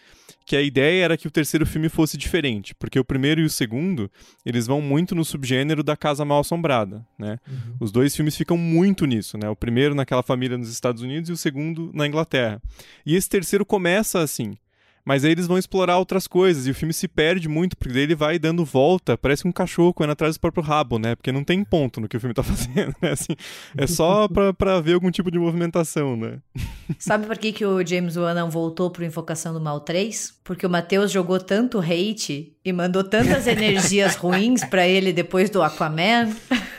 que a ideia era que o terceiro filme fosse diferente, porque o primeiro e o segundo, eles vão muito no subgênero da Casa Mal Assombrada, né? Uhum. Os dois filmes ficam muito nisso, né? O primeiro naquela família nos Estados Unidos e o segundo na Inglaterra. E esse terceiro começa assim, Mas aí eles vão explorar outras coisas e o filme se perde muito, porque daí ele vai dando volta, parece um cachorro correndo atrás do próprio rabo, né? Porque não tem ponto no que o filme tá fazendo, né? Assim, é só pra, pra ver algum tipo de movimentação, né? Sabe por que, que o James Wan não voltou pro Invocação do Mal 3? Porque o Matheus jogou tanto hate e mandou tantas energias ruins para ele depois do Aquaman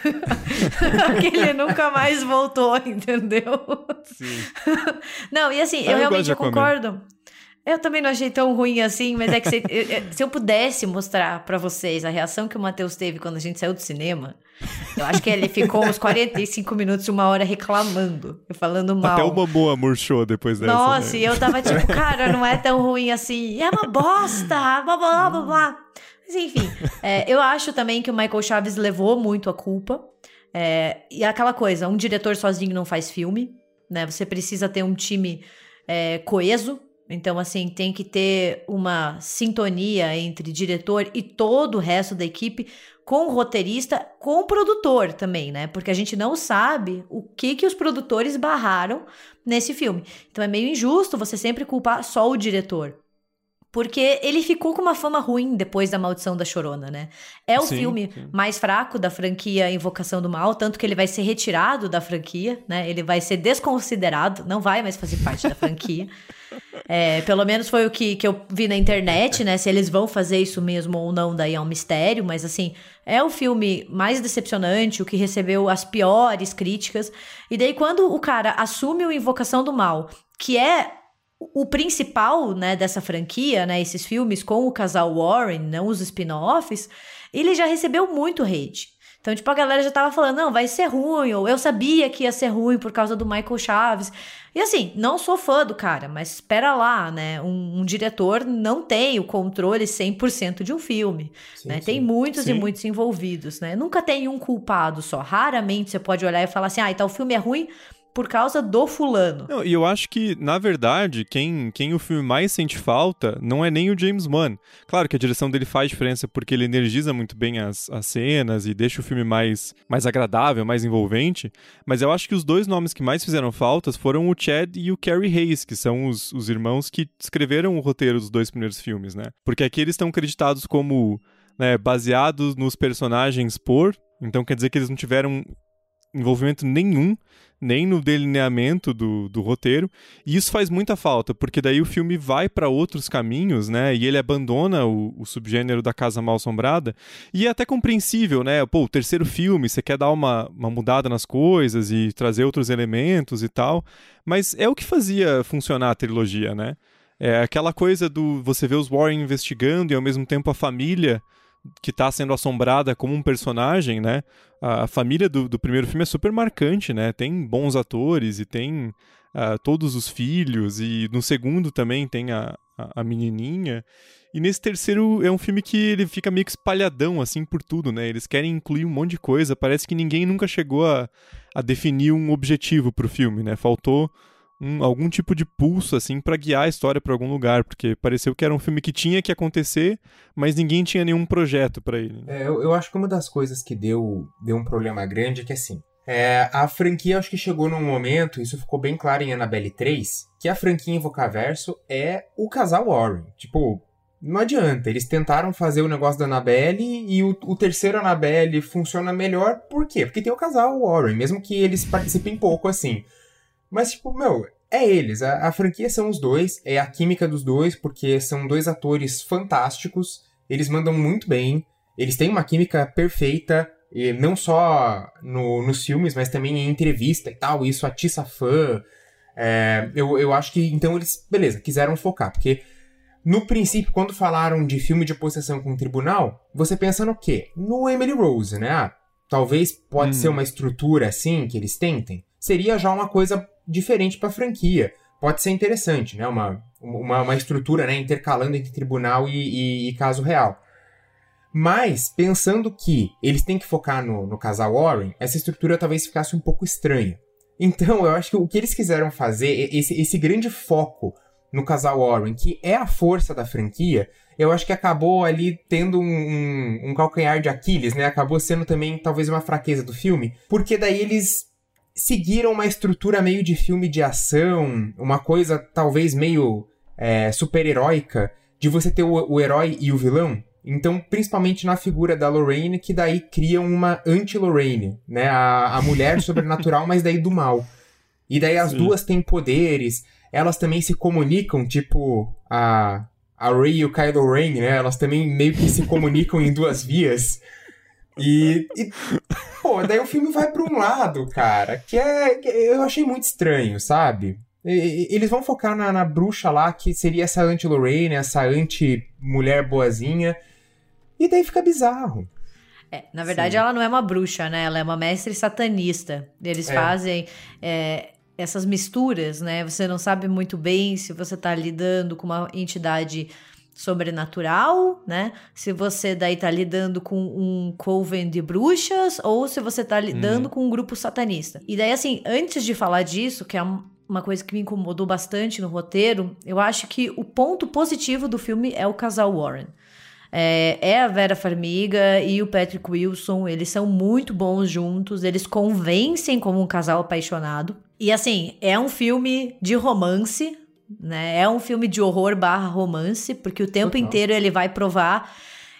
que ele nunca mais voltou, entendeu? Sim. Não, e assim, ah, eu, eu realmente concordo. Eu também não achei tão ruim assim, mas é que se, se eu pudesse mostrar para vocês a reação que o Matheus teve quando a gente saiu do cinema, eu acho que ele ficou uns 45 minutos, uma hora reclamando, falando mal. Até uma boa murchou depois dessa. Nossa, né? e eu tava tipo, cara, não é tão ruim assim. É uma bosta, blá blá blá blá. Mas enfim, é, eu acho também que o Michael Chaves levou muito a culpa. É, e aquela coisa, um diretor sozinho não faz filme, né? Você precisa ter um time é, coeso então, assim, tem que ter uma sintonia entre diretor e todo o resto da equipe, com o roteirista, com o produtor também, né? Porque a gente não sabe o que que os produtores barraram nesse filme. Então é meio injusto você sempre culpar só o diretor. Porque ele ficou com uma fama ruim depois da Maldição da Chorona, né? É o sim, filme sim. mais fraco da franquia Invocação do Mal, tanto que ele vai ser retirado da franquia, né? Ele vai ser desconsiderado, não vai mais fazer parte da franquia. É, pelo menos foi o que, que eu vi na internet, né? Se eles vão fazer isso mesmo ou não, daí é um mistério, mas assim, é o filme mais decepcionante, o que recebeu as piores críticas. E daí, quando o cara assume o Invocação do Mal, que é o principal, né, dessa franquia, né, esses filmes com o casal Warren, não os spin-offs, ele já recebeu muito hate. Então, tipo, a galera já tava falando, não, vai ser ruim, ou eu sabia que ia ser ruim por causa do Michael Chaves. E assim, não sou fã do cara, mas espera lá, né? Um, um diretor não tem o controle 100% de um filme, sim, né? Sim. Tem muitos sim. e muitos envolvidos, né? Nunca tem um culpado só. Raramente você pode olhar e falar assim, ah, então o filme é ruim por causa do fulano. E eu acho que, na verdade, quem, quem o filme mais sente falta não é nem o James Wan. Claro que a direção dele faz diferença porque ele energiza muito bem as, as cenas e deixa o filme mais, mais agradável, mais envolvente, mas eu acho que os dois nomes que mais fizeram faltas foram o Chad e o Carrie Hayes, que são os, os irmãos que escreveram o roteiro dos dois primeiros filmes, né? Porque aqui eles estão creditados como né, baseados nos personagens por, então quer dizer que eles não tiveram envolvimento nenhum, nem no delineamento do, do roteiro, e isso faz muita falta, porque daí o filme vai para outros caminhos, né, e ele abandona o, o, subgênero da casa mal assombrada, e é até compreensível, né, pô, o terceiro filme, você quer dar uma, uma mudada nas coisas e trazer outros elementos e tal, mas é o que fazia funcionar a trilogia, né, é aquela coisa do você ver os Warren investigando e ao mesmo tempo a família que está sendo assombrada como um personagem, né? A, família do, do, primeiro filme é super marcante, né? Tem bons atores e tem uh, todos os filhos, e no segundo também tem a, a, a, menininha. E nesse terceiro é um filme que ele fica meio que espalhadão, assim, por tudo, né? Eles querem incluir um monte de coisa, parece que ninguém nunca chegou a, a definir um objetivo pro filme, né? Faltou um, algum tipo de pulso, assim, para guiar a história para algum lugar, porque pareceu que era um filme que tinha que acontecer, mas ninguém tinha nenhum projeto para ele. Né? É, eu, eu, acho que uma das coisas que deu, deu um problema grande é que, assim, é, a franquia acho que chegou num momento, isso ficou bem claro em Annabelle 3, que a franquia Invocaverso é o casal Warren. Tipo, não adianta. Eles tentaram fazer o negócio da Annabelle e o, o, terceiro Annabelle funciona melhor. Por quê? Porque tem o casal Warren, mesmo que eles participem pouco assim. Mas, tipo, meu, é eles. A, a, franquia são os dois, é a química dos dois, porque são dois atores fantásticos, eles mandam muito bem, eles têm uma química perfeita, e não só no, nos filmes, mas também em entrevista e tal, isso atiça fã. É, eu, eu acho que, então, eles, beleza, quiseram focar, porque no princípio, quando falaram de filme de possessão com o tribunal, você pensa no quê? No Emily Rose, né? Ah, talvez pode hum. ser uma estrutura assim que eles tentem. Seria já uma coisa diferente para a franquia. Pode ser interessante, né? Uma, uma, uma estrutura né? intercalando entre tribunal e, e, e, caso real. Mas, pensando que eles têm que focar no, no casal Warren, essa estrutura talvez ficasse um pouco estranha. Então, eu acho que o que eles quiseram fazer, esse, esse grande foco no casal Warren, que é a força da franquia, eu acho que acabou ali tendo um, um, um, calcanhar de Aquiles, né? Acabou sendo também talvez uma fraqueza do filme, porque daí eles seguiram uma estrutura meio de filme de ação, uma coisa talvez meio é, super-heróica de você ter o, o herói e o vilão. Então, principalmente na figura da Lorraine, que daí criam uma anti-Lorraine, né? A, a mulher sobrenatural, mas daí do mal. E daí as Sim. duas têm poderes, elas também se comunicam, tipo a, a Rey e o Kylo Ren, né? Elas também meio que se comunicam em duas vias. E, e, pô, daí o filme vai para um lado, cara, que é. Que eu achei muito estranho, sabe? E, eles vão focar na, na, bruxa lá, que seria essa anti-Lorraine, essa anti-mulher boazinha. E daí fica bizarro. É, na verdade, Sim. ela não é uma bruxa, né? Ela é uma mestre satanista. Eles é. fazem é, essas misturas, né? Você não sabe muito bem se você tá lidando com uma entidade sobrenatural, né? Se você daí tá lidando com um coven de bruxas ou se você tá lidando uhum. com um grupo satanista. E daí, assim, antes de falar disso, que é uma coisa que me incomodou bastante no roteiro, eu acho que o ponto positivo do filme é o casal Warren. É, é, a Vera Farmiga e o Patrick Wilson, eles são muito bons juntos, eles convencem como um casal apaixonado. E assim, é um filme de romance, né? É um filme de horror barra romance, porque o tempo Total. inteiro ele vai provar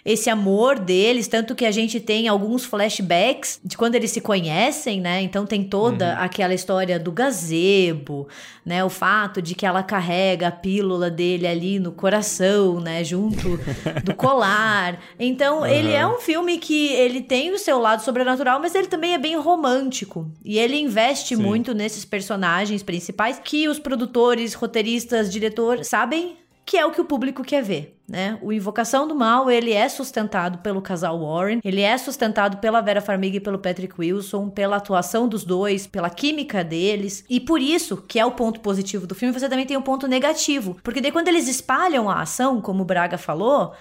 esse amor deles, tanto que a gente tem alguns flashbacks de quando eles se conhecem, né? Então tem toda uhum. aquela história do gazebo, né? O fato de que ela carrega a pílula dele ali no coração, né? Junto do colar. Então uhum. ele é um filme que ele tem o seu lado sobrenatural, mas ele também é bem romântico. E ele investe Sim. muito nesses personagens principais que os produtores, roteiristas, diretor sabem que é o que o público quer ver, né? O Invocação do Mal, ele é sustentado pelo casal Warren, ele é sustentado pela Vera Farmiga e pelo Patrick Wilson, pela atuação dos dois, pela química deles, e por isso, que é o ponto positivo do filme, você também tem um ponto negativo, porque daí quando eles espalham a ação, como o Braga falou,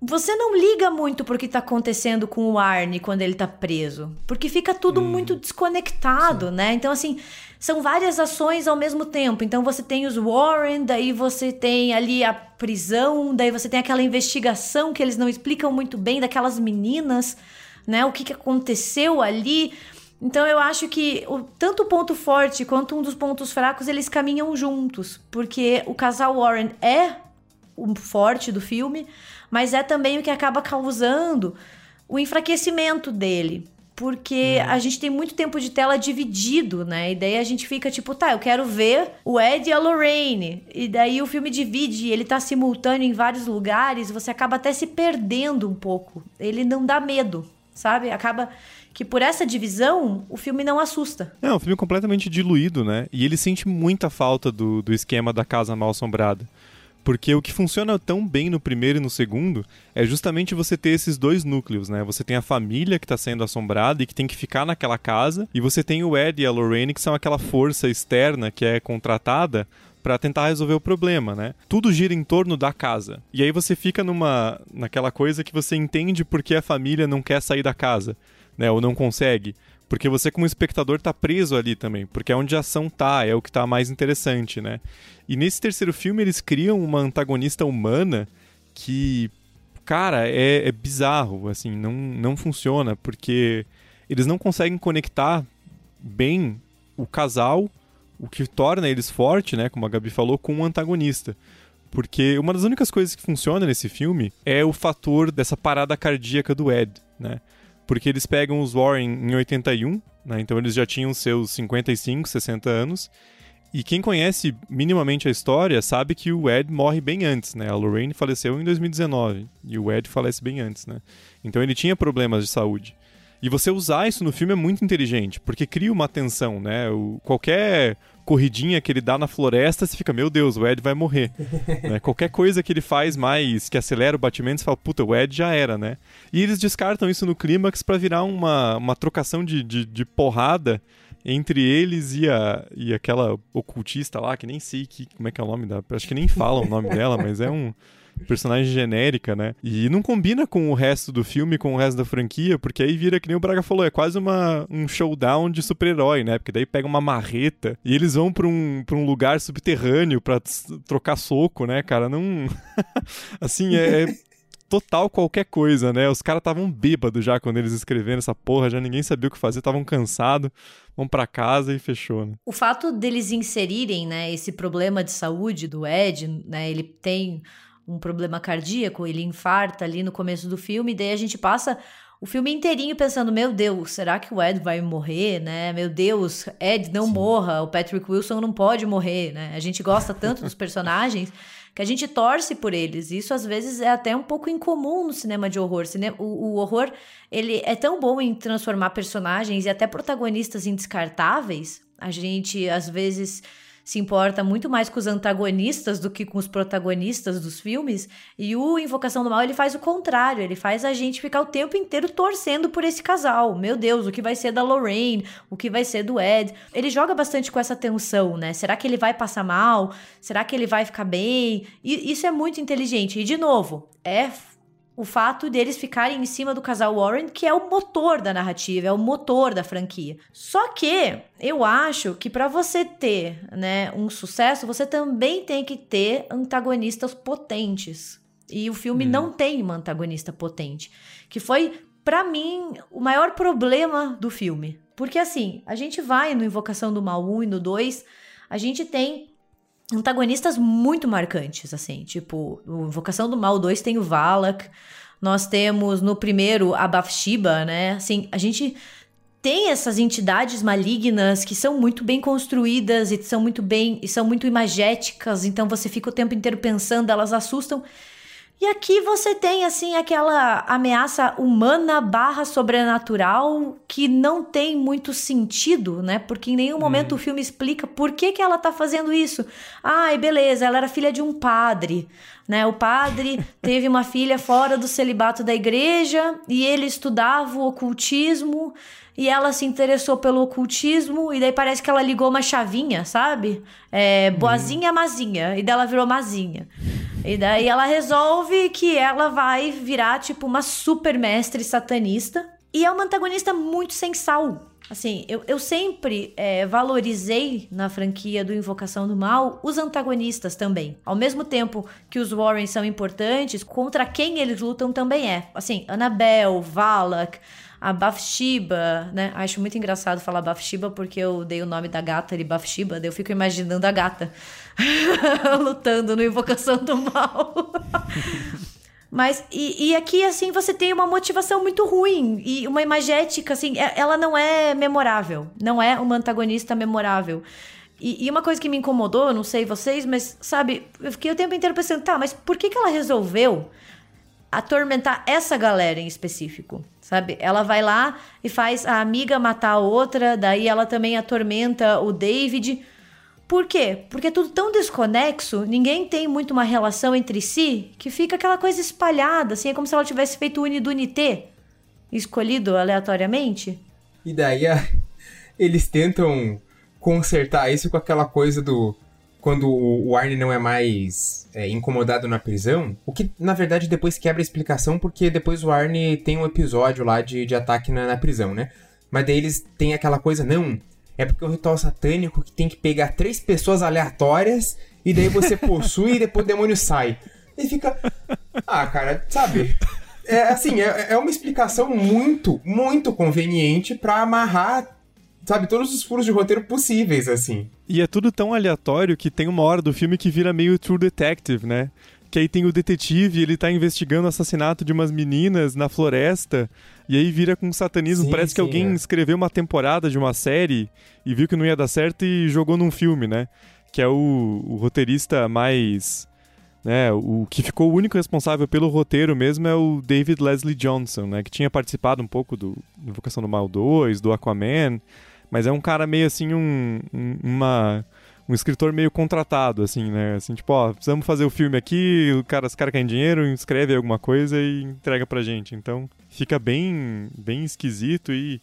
você não liga muito pro que tá acontecendo com o Arne quando ele tá preso, porque fica tudo hum, muito desconectado, sim. né? Então assim, são várias ações ao mesmo tempo. Então você tem os Warren, daí você tem ali a prisão, daí você tem aquela investigação que eles não explicam muito bem daquelas meninas, né? O que, que aconteceu ali. Então eu acho que o, tanto o ponto forte quanto um dos pontos fracos eles caminham juntos, porque o casal Warren é o forte do filme, mas é também o que acaba causando o enfraquecimento dele porque hum. a gente tem muito tempo de tela dividido, né? E daí a gente fica tipo, tá, eu quero ver o Ed e a Lorraine. E daí o filme divide, ele tá simultâneo em vários lugares, você acaba até se perdendo um pouco. Ele não dá medo, sabe? Acaba que por essa divisão, o filme não assusta. É, um filme completamente diluído, né? E ele sente muita falta do, do esquema da casa mal assombrada. Porque o que funciona tão bem no primeiro e no segundo é justamente você ter esses dois núcleos, né? Você tem a família que está sendo assombrada e que tem que ficar naquela casa, e você tem o Ed e a Lorraine que são aquela força externa que é contratada para tentar resolver o problema, né? Tudo gira em torno da casa. E aí você fica numa naquela coisa que você entende porque a família não quer sair da casa, né? Ou não consegue. Porque você, como espectador, tá preso ali também, porque é onde a ação tá, é o que tá mais interessante, né? E nesse terceiro filme eles criam uma antagonista humana que, cara, é, é bizarro, assim, não, não funciona, porque eles não conseguem conectar bem o casal, o que torna eles forte, né, como a Gabi falou, com o antagonista. Porque uma das únicas coisas que funciona nesse filme é o fator dessa parada cardíaca do Ed, né? Porque eles pegam os Warren em 81, né? então eles já tinham seus 55, 60 anos. E quem conhece minimamente a história sabe que o Ed morre bem antes, né? A Lorraine faleceu em 2019 e o Ed falece bem antes, né? Então ele tinha problemas de saúde. E você usar isso no filme é muito inteligente, porque cria uma tensão, né? O, qualquer corridinha que ele dá na floresta, você fica, meu Deus, o Ed vai morrer. né? Qualquer coisa que ele faz mais, que acelera o batimento, você fala, puta, o Ed já era, né? E eles descartam isso no clímax para virar uma, uma trocação de, de, de, porrada entre eles e, a, e aquela ocultista lá, que nem sei que, como é que é o nome da... Acho que nem falam o nome dela, mas é um personagem genérica, né? E não combina com o resto do filme, com o resto da franquia, porque aí vira que nem o Braga falou, é quase uma, um showdown de super-herói, né? Porque daí pega uma marreta e eles vão pra um, pra um lugar subterrâneo pra trocar soco, né, cara? Não. assim, é, é total qualquer coisa, né? Os caras estavam bêbados já quando eles escreveram essa porra, já ninguém sabia o que fazer, estavam cansados, vão para casa e fechou, né? O fato deles inserirem, né, esse problema de saúde do Ed, né, ele tem um problema cardíaco, ele infarta ali no começo do filme, e daí a gente passa o filme inteirinho pensando, meu Deus, será que o Ed vai morrer, né? Meu Deus, Ed, não Sim. morra, o Patrick Wilson não pode morrer, né? A gente gosta tanto dos personagens que a gente torce por eles. Isso às vezes é até um pouco incomum no cinema de horror. O, o horror, ele é tão bom em transformar personagens e até protagonistas indescartáveis. A gente às vezes se importa muito mais com os antagonistas do que com os protagonistas dos filmes. E o Invocação do Mal, ele faz o contrário, ele faz a gente ficar o tempo inteiro torcendo por esse casal. Meu Deus, o que vai ser da Lorraine? O que vai ser do Ed? Ele joga bastante com essa tensão, né? Será que ele vai passar mal? Será que ele vai ficar bem? E isso é muito inteligente. E de novo, é o fato deles ficarem em cima do casal Warren, que é o motor da narrativa, é o motor da franquia. Só que eu acho que para você ter, né, um sucesso, você também tem que ter antagonistas potentes. E o filme hum. não tem uma antagonista potente, que foi para mim o maior problema do filme. Porque assim, a gente vai no Invocação do Mal 1 e no 2, a gente tem antagonistas muito marcantes, assim, tipo, Invocação do Mal 2 tem o Valak, nós temos no primeiro a Bathsheba, né? Assim, a gente tem essas entidades malignas que são muito bem construídas e são muito bem e são muito imagéticas, então você fica o tempo inteiro pensando, elas assustam. E aqui você tem, assim, aquela ameaça humana barra sobrenatural que não tem muito sentido, né? Porque em nenhum momento hum. o filme explica por que, que ela tá fazendo isso. Ai, beleza, ela era filha de um padre, né? O padre teve uma filha fora do celibato da igreja e ele estudava o ocultismo e ela se interessou pelo ocultismo, e daí parece que ela ligou uma chavinha, sabe? É, boazinha, mazinha, e daí ela virou mazinha. E daí ela resolve que ela vai virar, tipo, uma super mestre satanista. E é uma antagonista muito sem sal. Assim, eu, eu sempre é, valorizei na franquia do Invocação do Mal os antagonistas também. Ao mesmo tempo que os Warren são importantes, contra quem eles lutam também é. Assim, Annabelle, Valak, a Bathsheba, né? Acho muito engraçado falar Bathsheba porque eu dei o nome da gata de Bathsheba, daí eu fico imaginando a gata lutando no Invocação do Mal. Mas, e, e, aqui, assim, você tem uma motivação muito ruim e uma imagética, assim, é, ela não é memorável. Não é uma antagonista memorável. E, e, uma coisa que me incomodou, não sei vocês, mas, sabe, eu fiquei o tempo inteiro pensando, tá, mas por que, que ela resolveu atormentar essa galera em específico, sabe? Ela vai lá e faz a amiga matar a outra, daí ela também atormenta o David. Por quê? Porque é tudo tão desconexo, ninguém tem muito uma relação entre si, que fica aquela coisa espalhada, assim, é como se ela tivesse feito o Unidunité, escolhido aleatoriamente. E daí eles tentam consertar isso com aquela coisa do quando o Arne não é mais é, incomodado na prisão, o que na verdade depois quebra a explicação, porque depois o Arne tem um episódio lá de, de ataque na, na prisão, né? Mas daí eles têm aquela coisa, não, é porque é um ritual satânico que tem que pegar três pessoas aleatórias e daí você possui e depois o demônio sai. E fica. Ah, cara, sabe? É assim, é, é uma explicação muito, muito conveniente para amarrar sabe, todos os furos de roteiro possíveis, assim. E é tudo tão aleatório que tem uma hora do filme que vira meio True Detective, né? Que aí tem o detetive, ele tá investigando o assassinato de umas meninas na floresta, e aí vira com satanismo. Sim, Parece sim, que alguém é. escreveu uma temporada de uma série e viu que não ia dar certo e jogou num filme, né? Que é o, o roteirista mais. Né, o que ficou o único responsável pelo roteiro mesmo é o David Leslie Johnson, né? Que tinha participado um pouco do Invocação do Mal 2, do Aquaman. Mas é um cara meio assim, um, um uma um escritor meio contratado, assim, né? Assim, tipo, ó, precisamos fazer o filme aqui, o cara, os caras querem dinheiro, escreve alguma coisa e entrega pra gente. Então, fica bem, bem esquisito e,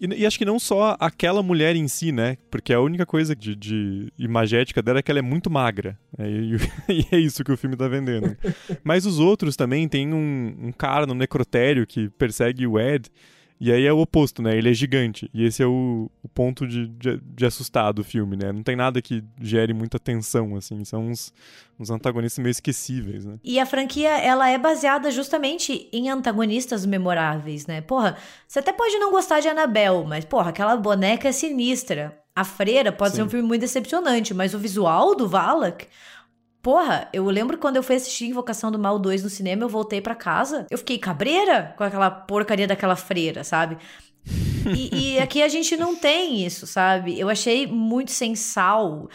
e, e, acho que não só aquela mulher em si, né? Porque a única coisa de, de imagética dela é que ela é muito magra. Né? E, e, é isso que o filme tá vendendo. Mas os outros também, tem um, um cara no necrotério que persegue o Ed E aí é o oposto, né? Ele é gigante. E esse é o, o ponto de, de, de, assustar do filme, né? Não tem nada que gere muita tensão, assim. São uns, uns antagonistas meio esquecíveis, né? E a franquia, ela é baseada justamente em antagonistas memoráveis, né? Porra, você até pode não gostar de Annabelle, mas, porra, aquela boneca é sinistra. A Freira pode Sim. ser um filme muito decepcionante, mas o visual do Valak Porra, eu lembro quando eu fui assistir Invocação do Mal 2 no cinema, eu voltei para casa, eu fiquei cabreira com aquela porcaria daquela freira, sabe? E, e, aqui a gente não tem isso, sabe? Eu achei muito sem sal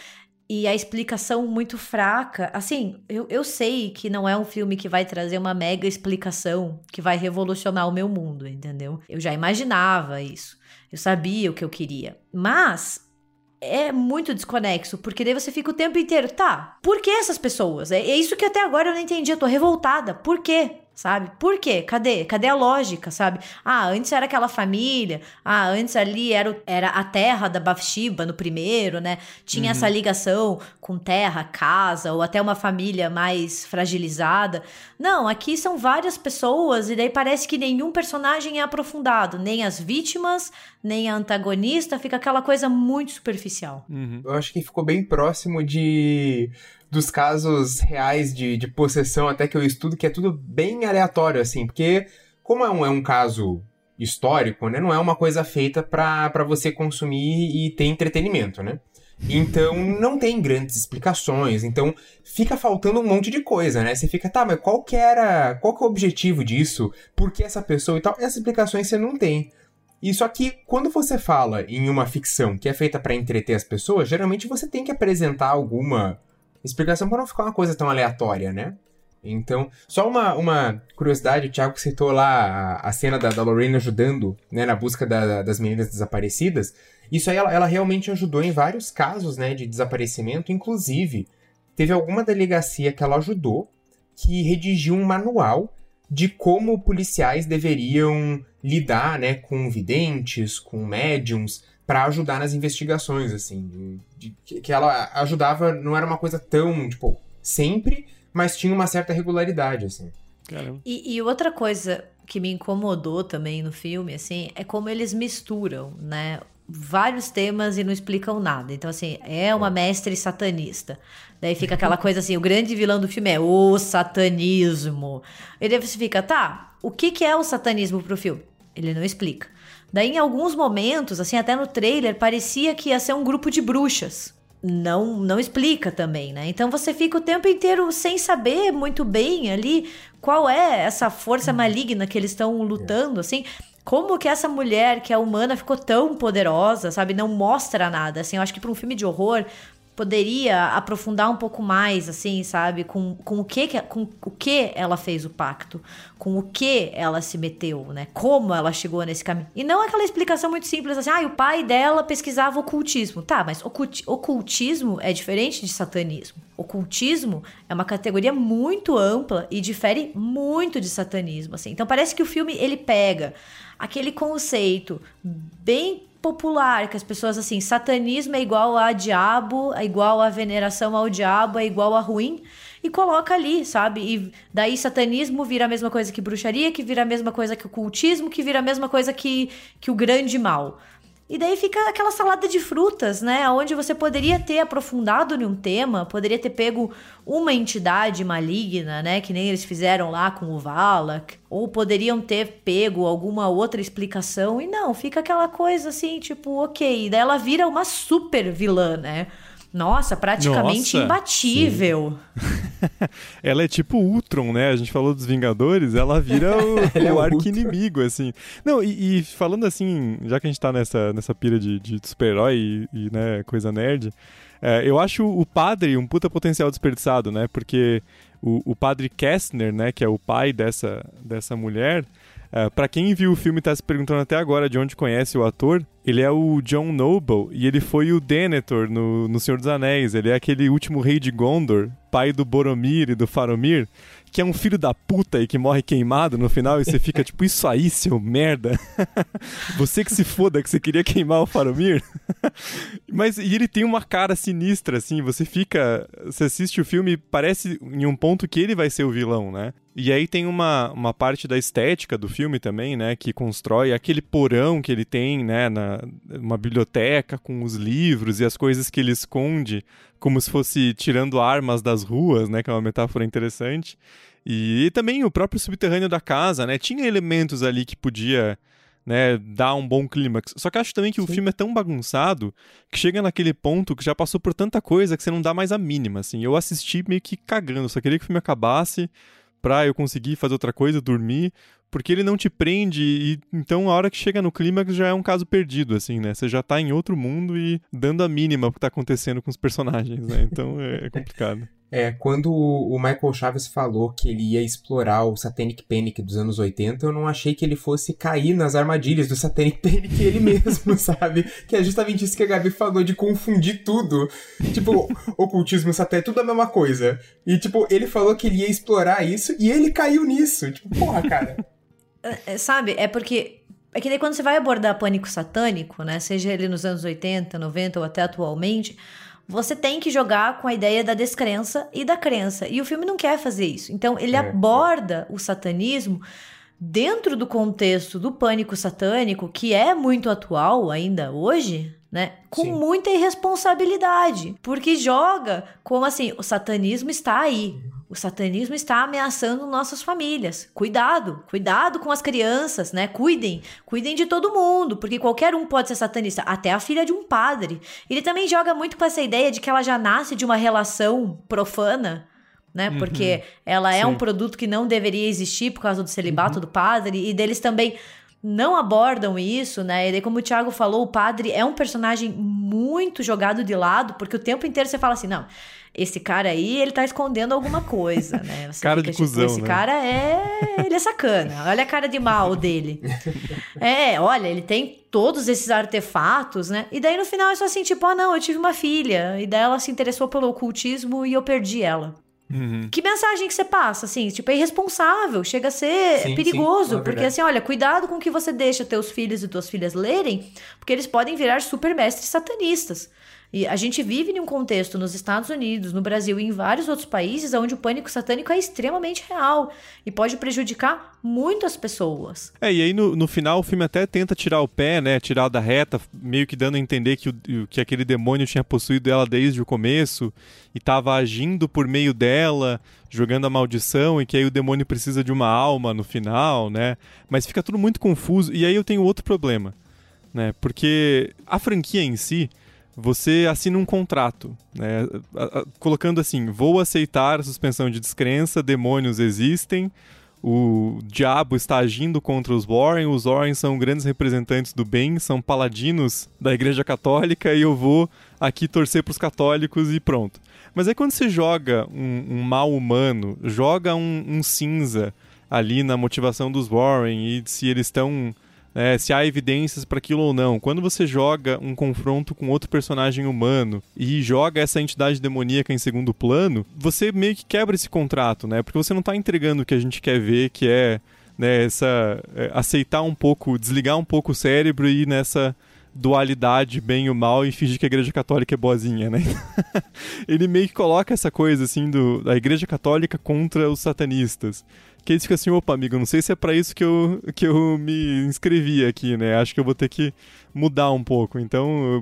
e a explicação muito fraca. Assim, eu, eu sei que não é um filme que vai trazer uma mega explicação que vai revolucionar o meu mundo, entendeu? Eu já imaginava isso. Eu sabia o que eu queria. Mas é muito desconexo, porque daí você fica o tempo inteiro, tá, por que essas pessoas? É, é isso que até agora eu não entendi, eu tô revoltada. Por quê? Sabe? Por quê? Cadê? Cadê a lógica, sabe? Ah, antes era aquela família, ah, antes ali era, era a terra da Bathsheba no primeiro, né? Tinha uhum. essa ligação com terra, casa, ou até uma família mais fragilizada. Não, aqui são várias pessoas e daí parece que nenhum personagem é aprofundado, nem as vítimas, nem a antagonista, fica aquela coisa muito superficial. Uhum. Eu acho que ficou bem próximo de dos casos reais de, de possessão até que eu estudo, que é tudo bem aleatório, assim, porque como é um, é um caso histórico, né, não é uma coisa feita para você consumir e ter entretenimento, né? Então não tem grandes explicações, então fica faltando um monte de coisa, né? Você fica, tá, mas qual que era, qual que é o objetivo disso? Por que essa pessoa e tal? Essas explicações você não tem. E só que quando você fala em uma ficção que é feita para entreter as pessoas, geralmente você tem que apresentar alguma explicação para não ficar uma coisa tão aleatória, né? Então, só uma, uma curiosidade, o Thiago citou lá a, a cena da, da Lorraine ajudando né, na busca da, das meninas desaparecidas. Isso aí, ela, ela, realmente ajudou em vários casos né, de desaparecimento, inclusive teve alguma delegacia que ela ajudou que redigiu um manual de como policiais deveriam lidar né, com videntes, com médiums, para ajudar nas investigações, assim. De, de, que ela ajudava, não era uma coisa tão, tipo, sempre, mas tinha uma certa regularidade, assim. E, e, outra coisa que me incomodou também no filme, assim, é como eles misturam, né? Vários temas e não explicam nada. Então, assim, é uma mestre satanista. Daí fica aquela coisa assim: o grande vilão do filme é o satanismo. E daí você fica, tá, o que, que é o satanismo pro filme? Ele não explica. Daí, em alguns momentos, assim, até no trailer, parecia que ia ser um grupo de bruxas. Não, não explica também, né? Então você fica o tempo inteiro sem saber muito bem ali qual é essa força uhum. maligna que eles estão lutando, assim. Como que essa mulher que é humana ficou tão poderosa, sabe? Não mostra nada. Assim, eu acho que para um filme de horror, poderia aprofundar um pouco mais, assim, sabe? Com, com, o que, com o que ela fez o pacto, com o que ela se meteu, né? Como ela chegou nesse caminho. E não aquela explicação muito simples assim, ah, o pai dela pesquisava ocultismo. Tá, mas ocultismo é diferente de satanismo. Ocultismo é uma categoria muito ampla e difere muito de satanismo, assim. Então parece que o filme ele pega aquele conceito bem popular, que as pessoas assim, satanismo é igual a diabo, é igual a veneração ao diabo, é igual a ruim, e coloca ali, sabe? E daí satanismo vira a mesma coisa que bruxaria, que vira a mesma coisa que o cultismo, que vira a mesma coisa que, que o grande mal. E daí fica aquela salada de frutas, né? Onde você poderia ter aprofundado em um tema, poderia ter pego uma entidade maligna, né? Que nem eles fizeram lá com o Valak. Ou poderiam ter pego alguma outra explicação. E não, fica aquela coisa assim, tipo, ok. E daí ela vira uma super vilã, né? Nossa, praticamente Nossa, imbatível. ela é tipo Ultron, né? A gente falou dos Vingadores, ela vira o, é o arqui-inimigo, assim. Não, e, e, falando assim, já que a gente tá nessa, nessa pira de, de super-herói e, e, né, coisa nerd, é, eu acho o padre um puta potencial desperdiçado, né? Porque o, o padre Kestner, né, que é o pai dessa, dessa mulher, Uh, para quem viu o filme e tá se perguntando até agora de onde conhece o ator, ele é o John Noble e ele foi o Denethor no, no Senhor dos Anéis. Ele é aquele último rei de Gondor, pai do Boromir e do Faramir, que é um filho da puta e que morre queimado no final e você fica tipo, isso aí, seu merda. você que se foda que você queria queimar o Faramir. Mas e ele tem uma cara sinistra, assim, você fica. Você assiste o filme parece em um ponto que ele vai ser o vilão, né? E aí tem uma, uma parte da estética do filme também, né? Que constrói aquele porão que ele tem, né? Na, uma biblioteca com os livros e as coisas que ele esconde, como se fosse tirando armas das ruas, né? Que é uma metáfora interessante. E, e também o próprio subterrâneo da casa, né? Tinha elementos ali que podia né, dar um bom clímax. Só que acho também que Sim. o filme é tão bagunçado que chega naquele ponto que já passou por tanta coisa que você não dá mais a mínima, assim. Eu assisti meio que cagando, só queria que o filme acabasse pra eu conseguir fazer outra coisa, dormir, porque ele não te prende e então a hora que chega no clímax já é um caso perdido, assim, né? Você já tá em outro mundo e dando a mínima pro que tá acontecendo com os personagens, né? Então é complicado. É, quando o Michael Chaves falou que ele ia explorar o Satanic Panic dos anos 80, eu não achei que ele fosse cair nas armadilhas do Satanic Panic ele mesmo, sabe? Que é justamente isso que a Gabi falou, de confundir tudo. Tipo, ocultismo satânico, tudo a mesma coisa. E, tipo, ele falou que ele ia explorar isso e ele caiu nisso. Tipo, porra, cara. É, é, sabe, é porque é que daí quando você vai abordar pânico satânico, né, seja ele nos anos 80, 90 ou até atualmente, você tem que jogar com a ideia da descrença e da crença. E o filme não quer fazer isso. Então, ele é. aborda o satanismo dentro do contexto do pânico satânico, que é muito atual ainda hoje, né? Com Sim. muita irresponsabilidade. Porque joga como assim: o satanismo está aí. O satanismo está ameaçando nossas famílias. Cuidado, cuidado com as crianças, né? Cuidem, cuidem de todo mundo, porque qualquer um pode ser satanista, até a filha de um padre. Ele também joga muito com essa ideia de que ela já nasce de uma relação profana, né? Uhum. Porque ela é Sim. um produto que não deveria existir por causa do celibato uhum. do padre e deles também não abordam isso, né? E daí, como o Thiago falou, o padre é um personagem muito jogado de lado, porque o tempo inteiro você fala assim, não, esse cara aí, ele tá escondendo alguma coisa, né? Você cara fica, de tipo, cuzão, Esse né? cara é... Ele é sacana. Olha a cara de mal dele. é, olha, ele tem todos esses artefatos, né? E daí, no final, é só assim, tipo, ah, não, eu tive uma filha. E daí ela se interessou pelo ocultismo e eu perdi ela. Uhum. Que mensagem que você passa, assim? Tipo, é irresponsável, chega a ser sim, perigoso. Sim, é porque, assim, olha, cuidado com o que você deixa teus filhos e tuas filhas lerem, porque eles podem virar super mestres satanistas. E a gente vive em um contexto nos Estados Unidos, no Brasil e em vários outros países onde o pânico satânico é extremamente real e pode prejudicar muitas pessoas. É, e aí no, no final o filme até tenta tirar o pé, né? Tirar da reta, meio que dando a entender que, o, que aquele demônio tinha possuído ela desde o começo e estava agindo por meio dela, jogando a maldição e que aí o demônio precisa de uma alma no final, né? Mas fica tudo muito confuso. E aí eu tenho outro problema, né? Porque a franquia em si você assina um contrato, né? colocando assim: vou aceitar a suspensão de descrença, demônios existem, o diabo está agindo contra os Warren, os Warren são grandes representantes do bem, são paladinos da Igreja Católica e eu vou aqui torcer para os católicos e pronto. Mas aí quando você joga um, um mal humano, joga um, um cinza ali na motivação dos Warren e se eles estão é, se há evidências para aquilo ou não. Quando você joga um confronto com outro personagem humano e joga essa entidade demoníaca em segundo plano, você meio que quebra esse contrato, né? Porque você não está entregando o que a gente quer ver, que é né, essa é, aceitar um pouco, desligar um pouco o cérebro e ir nessa dualidade bem e mal e fingir que a igreja católica é boazinha, né? Ele meio que coloca essa coisa assim do da igreja católica contra os satanistas que eles ficam assim, opa, amigo, não sei se é para isso que eu, que eu me inscrevi aqui, né? Acho que eu vou ter que mudar um pouco. Então,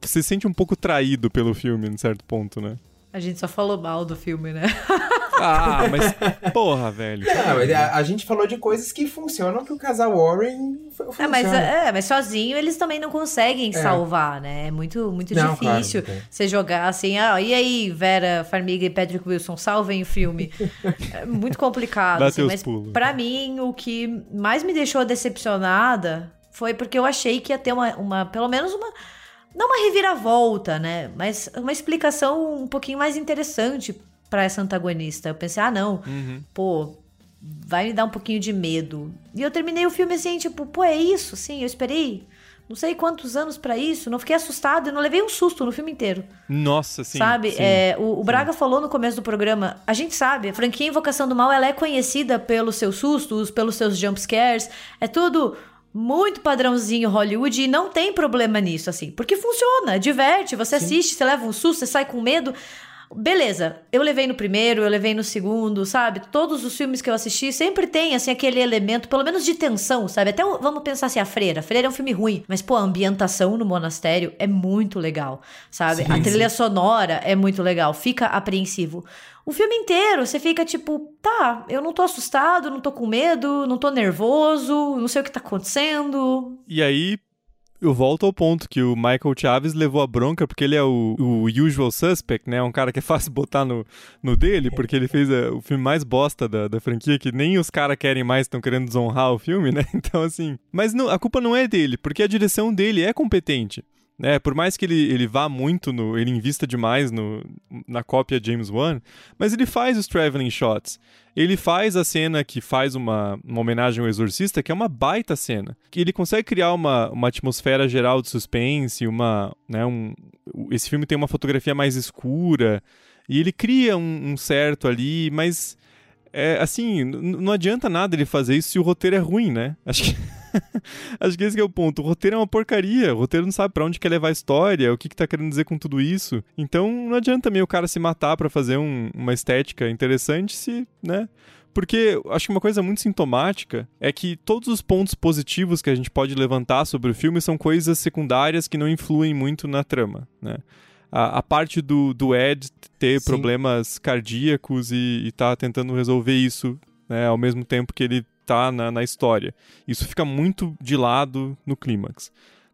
você se sente um pouco traído pelo filme, em certo ponto, né? A gente só falou mal do filme, né? Ah, mas porra, velho. Não, a, a, gente falou de coisas que funcionam que o casal Warren funciona. É, mas, é, mas sozinho eles também não conseguem é. salvar, né? É muito, muito não, difícil claro, você jogar assim, ah, e aí, Vera Farmiga e Patrick Wilson, salvem o filme. é muito complicado, assim, mas pulos. pra mim, o que mais me deixou decepcionada foi porque eu achei que ia ter uma, uma pelo menos uma não uma reviravolta, né? Mas uma explicação um pouquinho mais interessante para essa antagonista. Eu pensei, ah, não, uhum. pô, vai me dar um pouquinho de medo. E eu terminei o filme assim, tipo, pô, é isso, sim, eu esperei não sei quantos anos para isso, não fiquei assustado e não levei um susto no filme inteiro. Nossa, sim. Sabe? Sim, é, o, o Braga sim. falou no começo do programa, a gente sabe, a franquia Invocação do Mal, ela é conhecida pelos seus sustos, pelos seus jump scares, é tudo muito padrãozinho Hollywood e não tem problema nisso, assim. Porque funciona, diverte, você Sim. assiste, você leva um susto, você sai com medo. Beleza, eu levei no primeiro, eu levei no segundo, sabe? Todos os filmes que eu assisti sempre tem, assim, aquele elemento, pelo menos de tensão, sabe? Até vamos pensar assim, a Freira. A Freira é um filme ruim, mas, pô, a ambientação no monastério é muito legal, sabe? Sim, a trilha sim. sonora é muito legal, fica apreensivo. O filme inteiro, você fica tipo, tá, eu não tô assustado, não tô com medo, não tô nervoso, não sei o que tá acontecendo. E aí, eu volto ao ponto que o Michael Chaves levou a bronca porque ele é o, o usual suspect, né? Um cara que é fácil botar no, no dele, porque ele fez a, o filme mais bosta da, da franquia, que nem os caras querem mais, estão querendo desonrar o filme, né? Então, assim. Mas não, a culpa não é dele, porque a direção dele é competente. Né, por mais que ele, ele vá muito no. ele invista demais no, na cópia James Wan, mas ele faz os traveling shots. Ele faz a cena que faz uma, uma homenagem ao Exorcista, que é uma baita cena. Que ele consegue criar uma, uma atmosfera geral de suspense, uma. Né, um, esse filme tem uma fotografia mais escura. E ele cria um, um certo ali, mas. É, assim, não adianta nada ele fazer isso se o roteiro é ruim, né? Acho que. Acho que esse é o ponto. O roteiro é uma porcaria. O roteiro não sabe para onde quer levar a história, o que, que tá querendo dizer com tudo isso. Então não adianta meio o cara se matar para fazer um, uma estética interessante se, né? Porque acho que uma coisa muito sintomática é que todos os pontos positivos que a gente pode levantar sobre o filme são coisas secundárias que não influem muito na trama, né? A, a parte do, do Ed ter Sim. problemas cardíacos e, e tá tentando resolver isso, né? Ao mesmo tempo que ele tá na, na história. Isso fica muito de lado no clímax.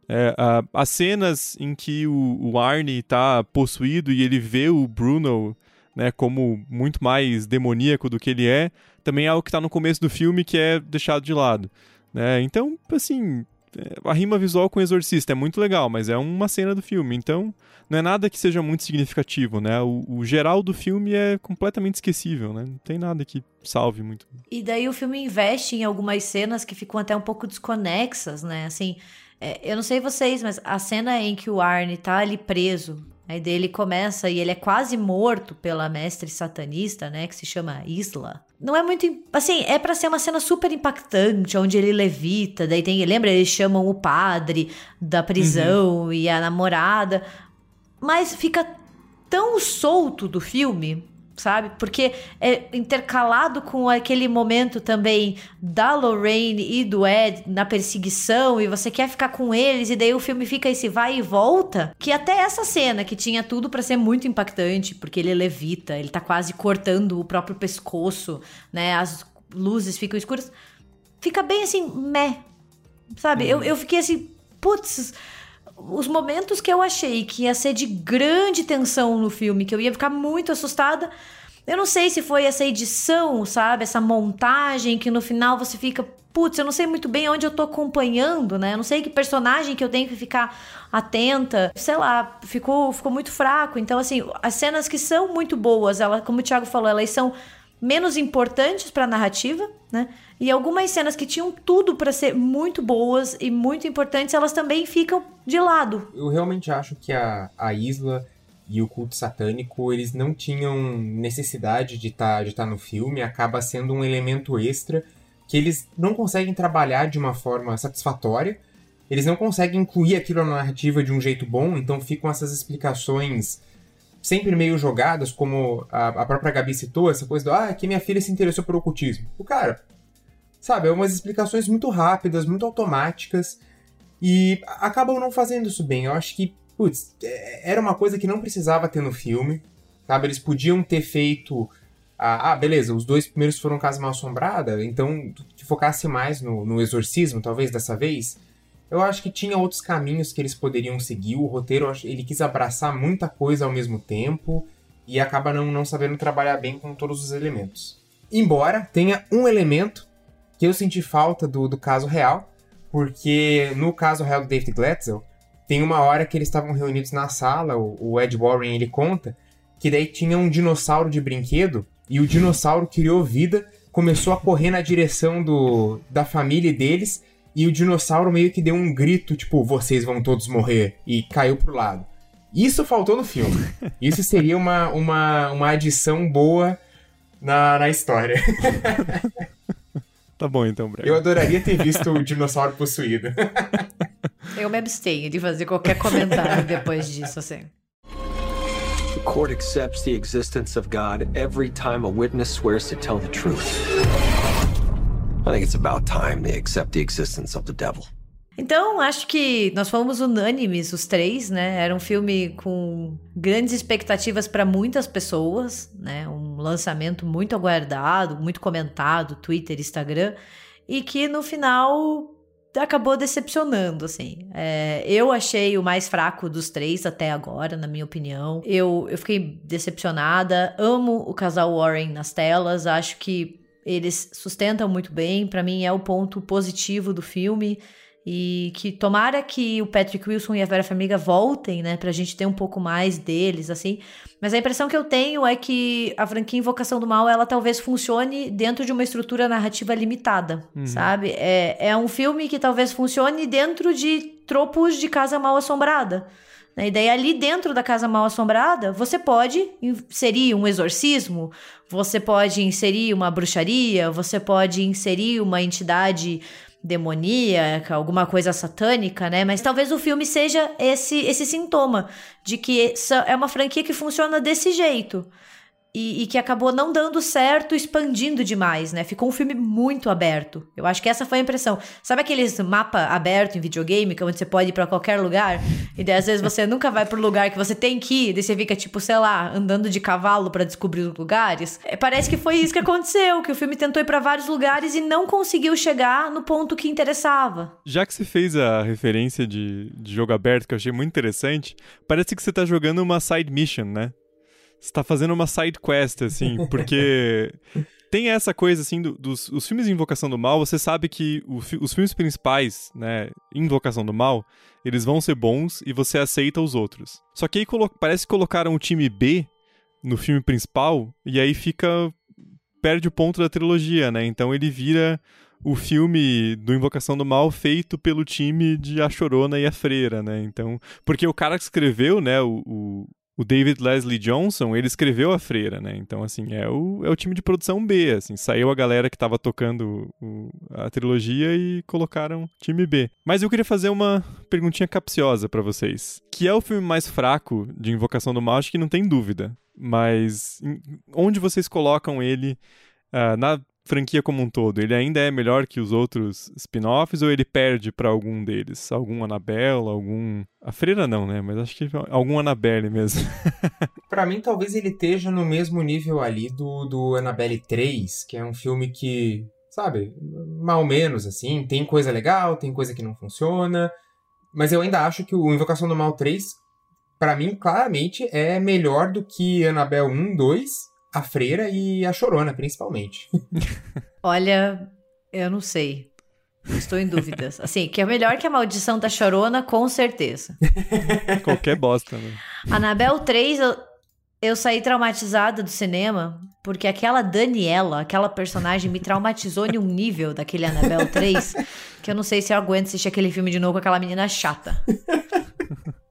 É, as cenas em que o, o Arnie está possuído e ele vê o Bruno né, como muito mais demoníaco do que ele é, também é algo que está no começo do filme que é deixado de lado. Né? Então, assim, a rima visual com o Exorcista é muito legal, mas é uma cena do filme, então não é nada que seja muito significativo, né? O, o, geral do filme é completamente esquecível, né? Não tem nada que salve muito. E daí o filme investe em algumas cenas que ficam até um pouco desconexas, né? Assim, é, eu não sei vocês, mas a cena em que o Arne tá ali preso, aí dele começa e ele é quase morto pela mestre satanista, né? Que se chama Isla não é muito. Assim, é para ser uma cena super impactante, onde ele levita, daí tem. Lembra? Eles chamam o padre da prisão uhum. e a namorada. Mas fica tão solto do filme sabe? Porque é intercalado com aquele momento também da Lorraine e do Ed na perseguição e você quer ficar com eles e daí o filme fica esse vai e volta, que até essa cena que tinha tudo para ser muito impactante, porque ele levita, ele tá quase cortando o próprio pescoço, né? As luzes ficam escuras. Fica bem assim, meh. Sabe? Uhum. Eu, eu fiquei assim, putz, os momentos que eu achei que ia ser de grande tensão no filme, que eu ia ficar muito assustada, eu não sei se foi essa edição, sabe? Essa montagem que no final você fica, putz, eu não sei muito bem onde eu tô acompanhando, né? Eu não sei que personagem que eu tenho que ficar atenta. Sei lá, ficou, ficou muito fraco. Então, assim, as cenas que são muito boas, ela, como o Thiago falou, elas são menos importantes para a narrativa, né? E algumas cenas que tinham tudo para ser muito boas e muito importantes, elas também ficam de lado. Eu realmente acho que a, a Isla e o culto satânico, eles não tinham necessidade de estar tá, de tá no filme, acaba sendo um elemento extra que eles não conseguem trabalhar de uma forma satisfatória, eles não conseguem incluir aquilo na narrativa de um jeito bom, então ficam essas explicações sempre meio jogadas, como a, a própria Gabi citou, essa coisa do ah, que minha filha se interessou por ocultismo. O cara, sabe, é umas explicações muito rápidas, muito automáticas, e acabam não fazendo isso bem. Eu acho que, putz, é, era uma coisa que não precisava ter no filme, sabe? Eles podiam ter feito. Ah, ah beleza, os dois primeiros foram Casa Mal Assombrada, então que focasse mais no, no exorcismo, talvez, dessa vez. Eu acho que tinha outros caminhos que eles poderiam seguir. O roteiro, ele quis abraçar muita coisa ao mesmo tempo e acaba não, não sabendo trabalhar bem com todos os elementos. Embora tenha um elemento que eu senti falta do, do caso real, porque no caso real do David Glatzel, tem uma hora que eles estavam reunidos na sala, o, o Ed Warren ele conta, que daí tinha um dinossauro de brinquedo e o dinossauro criou vida, começou a correr na direção do, da família deles e o dinossauro meio que deu um grito, tipo, vocês vão todos morrer, e caiu pro lado. Isso faltou no filme. Isso seria uma, uma, uma adição boa na, na história. Tá bom então, Breno. Eu adoraria ter visto o dinossauro possuído. Eu me abstenho de fazer qualquer comentário depois disso, assim. The court accepts the existence of God every time a witness swears to tell the truth. I think it's about time they accept the existence of the devil. Então, acho que nós fomos unânimes, os três, né? Era um filme com grandes expectativas para muitas pessoas, né? Um lançamento muito aguardado, muito comentado, Twitter, Instagram, e que no final acabou decepcionando, assim. É, eu achei o mais fraco dos três até agora, na minha opinião. Eu, eu fiquei decepcionada. Amo o casal Warren nas telas. Acho que eles sustentam muito bem. Para mim, é o ponto positivo do filme. E que tomara que o Patrick Wilson e a Vera Farmiga voltem, né? Pra gente ter um pouco mais deles, assim. Mas a impressão que eu tenho é que a franquia Invocação do Mal, ela talvez funcione dentro de uma estrutura narrativa limitada, uhum. sabe? É, é um filme que talvez funcione dentro de tropos de Casa Mal Assombrada. Né? E daí, ali dentro da Casa Mal Assombrada, você pode inserir um exorcismo, você pode inserir uma bruxaria, você pode inserir uma entidade demoníaca, alguma coisa satânica, né? Mas talvez o filme seja esse esse sintoma de que é uma franquia que funciona desse jeito e, e, que acabou não dando certo, expandindo demais, né? Ficou um filme muito aberto. Eu acho que essa foi a impressão. Sabe aqueles mapa aberto em videogame, que é onde você pode ir para qualquer lugar? E daí, às vezes você nunca vai pro lugar que você tem que ir, daí você fica, tipo, sei lá, andando de cavalo para descobrir os lugares. É, parece que foi isso que aconteceu, que o filme tentou ir para vários lugares e não conseguiu chegar no ponto que interessava. Já que você fez a referência de, de jogo aberto, que eu achei muito interessante, parece que você tá jogando uma side mission, né? Você tá fazendo uma side quest, assim, porque tem essa coisa, assim, do, dos os filmes de Invocação do Mal, você sabe que o, os filmes principais, né, Invocação do Mal, eles vão ser bons e você aceita os outros. Só que aí parece que colocaram o time B no filme principal e aí fica. perde o ponto da trilogia, né? Então ele vira o filme do Invocação do Mal feito pelo time de A Chorona e a Freira, né? Então, porque o cara que escreveu, né, o, o, o David Leslie Johnson, ele escreveu a Freira, né? Então, assim, é o, é o time de produção B, assim. Saiu a galera que tava tocando o, a trilogia e colocaram time B. Mas eu queria fazer uma perguntinha capciosa para vocês. Que é o filme mais fraco de Invocação do Mal? Acho que não tem dúvida. Mas onde vocês colocam ele uh, na franquia como um todo, ele ainda é melhor que os outros spin-offs ou ele perde para algum deles? Algum Annabelle, algum. A Freira não, né? Mas acho que algum Annabelle mesmo. para mim, talvez ele esteja no mesmo nível ali do, do Annabelle 3, que é um filme que, sabe, mal menos assim. Tem coisa legal, tem coisa que não funciona. Mas eu ainda acho que o Invocação do Mal 3, para mim, claramente é melhor do que Annabelle 1, 2 a freira e a chorona, principalmente. Olha, eu não sei. Estou em dúvidas. Assim, que é melhor que a maldição da chorona, com certeza. Qualquer bosta, né? Anabel 3, eu, eu saí traumatizada do cinema, porque aquela Daniela, aquela personagem, me traumatizou em um nível daquele Anabel 3, que eu não sei se eu aguento assistir aquele filme de novo com aquela menina chata.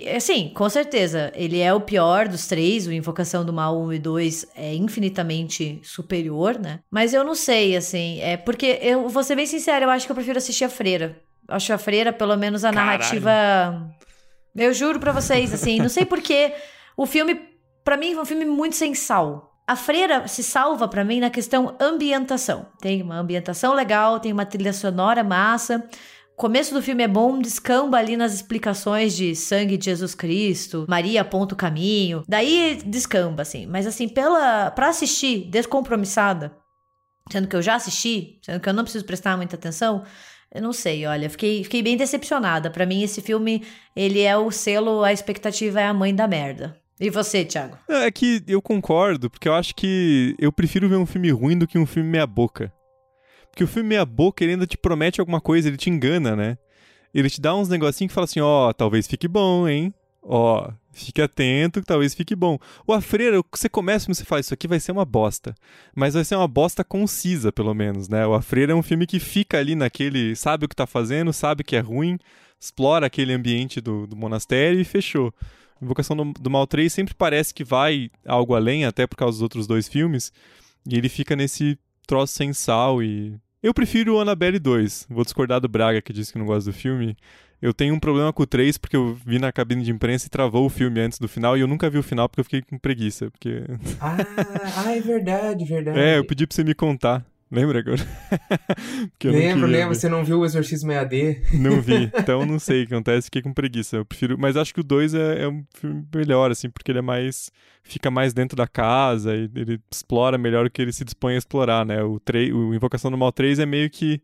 Assim, com certeza, ele é o pior dos três, o Invocação do Mal 1 e 2 é infinitamente superior, né? Mas eu não sei, assim, é porque eu vou ser bem sincera, eu acho que eu prefiro assistir a Freira. Acho a Freira, pelo menos a Caralho. narrativa. Eu juro para vocês, assim, não sei porquê. O filme, para mim, é um filme muito sem sal. A freira se salva para mim na questão ambientação. Tem uma ambientação legal, tem uma trilha sonora massa, começo do filme é bom, descamba ali nas explicações de sangue de Jesus Cristo, Maria aponta o caminho. Daí descamba, assim. Mas assim, pela para assistir descompromissada, sendo que eu já assisti, sendo que eu não preciso prestar muita atenção, eu não sei, olha, fiquei, fiquei bem decepcionada. Para mim, esse filme, ele é o selo, a expectativa é a mãe da merda. E você, Thiago? É que eu concordo, porque eu acho que eu prefiro ver um filme ruim do que um filme meia boca. Porque o filme meia boca, ele ainda te promete alguma coisa, ele te engana, né? Ele te dá uns negocinhos que fala assim, ó, oh, talvez fique bom, hein? Ó, oh, fique atento que talvez fique bom. O A Freira, você começa e você fala, isso aqui vai ser uma bosta. Mas vai ser uma bosta concisa, pelo menos, né? O A Freira é um filme que fica ali naquele, sabe o que tá fazendo, sabe que é ruim, explora aquele ambiente do, do monastério e fechou. Invocação do, do Mal 3 sempre parece que vai algo além, até por causa dos outros dois filmes, e ele fica nesse troço sem sal e Eu prefiro o Annabelle 2. Vou discordar do Braga, que disse que não gosta do filme. Eu tenho um problema com o 3 porque eu vi na cabine de imprensa e travou o filme antes do final e eu nunca vi o final porque eu fiquei com preguiça. Porque... Ah, ah é verdade, verdade. É, eu pedi pra você me contar. Lembra agora? lembro, lembro. Você não viu o Exorcismo EAD? Não vi. Então não sei o que acontece, fiquei com preguiça. Eu prefiro. Mas acho que o 2 é, é, um filme melhor, assim, porque ele é mais. fica mais dentro da casa e ele explora melhor o que ele se dispõe a explorar, né? O, 3, o Invocação do Mal 3 é meio que.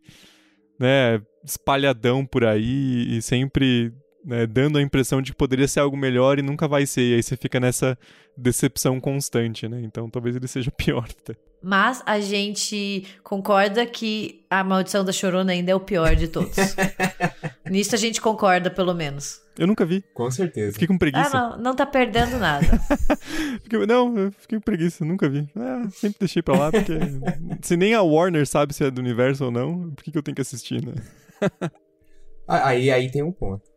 né, espalhadão por aí e sempre né, dando a impressão de que poderia ser algo melhor e nunca vai ser. E aí você fica nessa decepção constante, né? Então talvez ele seja pior até. Mas a gente concorda que a Maldição da Chorona ainda é o pior de todos. Nisso a gente concorda, pelo menos. Eu nunca vi. Com certeza. Fiquei com preguiça. Ah, não, não tá perdendo nada. fiquei, não, eu fiquei com preguiça, nunca vi. Ah, sempre deixei pra lá, porque se nem a Warner sabe se é do universo ou não, por que, que eu tenho que assistir, né? aí, aí tem um ponto.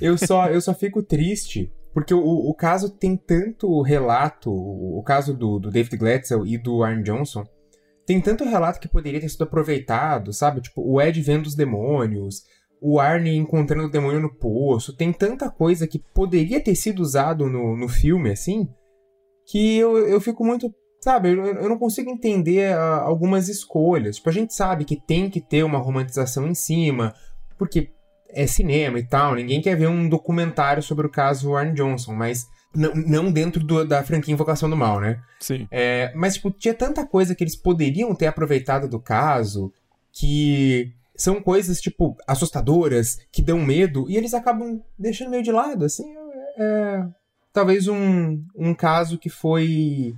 Eu só, eu só fico triste porque o, o caso tem tanto relato, o, caso do, do David Glatzel e do Arne Johnson, tem tanto relato que poderia ter sido aproveitado, sabe? Tipo, o Ed vendo os demônios, o Arne encontrando o demônio no poço, tem tanta coisa que poderia ter sido usado no, no filme, assim, que eu, eu fico muito. Sabe, eu, eu não consigo entender uh, algumas escolhas. Tipo, a gente sabe que tem que ter uma romantização em cima, porque é cinema e tal, ninguém quer ver um documentário sobre o caso Warren Johnson, mas não dentro do, da franquia Invocação do Mal, né? Sim. É, mas, tipo, tinha tanta coisa que eles poderiam ter aproveitado do caso que são coisas, tipo, assustadoras, que dão medo, e eles acabam deixando meio de lado, assim. É, talvez um, um caso que foi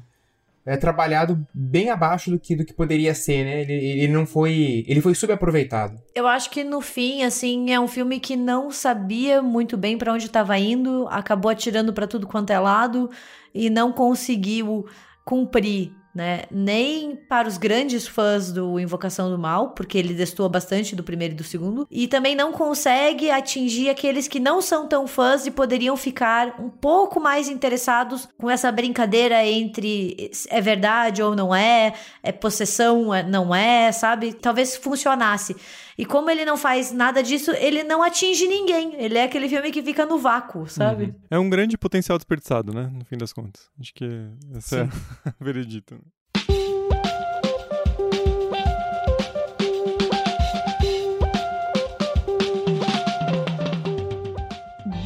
é, trabalhado bem abaixo do que, do que poderia ser, né? Ele, ele não foi. Ele foi subaproveitado. Eu acho que no fim, assim, é um filme que não sabia muito bem para onde estava indo, acabou atirando para tudo quanto é lado e não conseguiu cumprir né? Nem para os grandes fãs do Invocação do Mal, porque ele destoa bastante do primeiro e do segundo, e também não consegue atingir aqueles que não são tão fãs e poderiam ficar um pouco mais interessados com essa brincadeira entre é verdade ou não é, é possessão, é, não é, sabe? Talvez funcionasse. E como ele não faz nada disso, ele não atinge ninguém. Ele é aquele filme que fica no vácuo, sabe? Uhum. É um grande potencial desperdiçado, né? No fim das contas. Acho que esse é o veredito.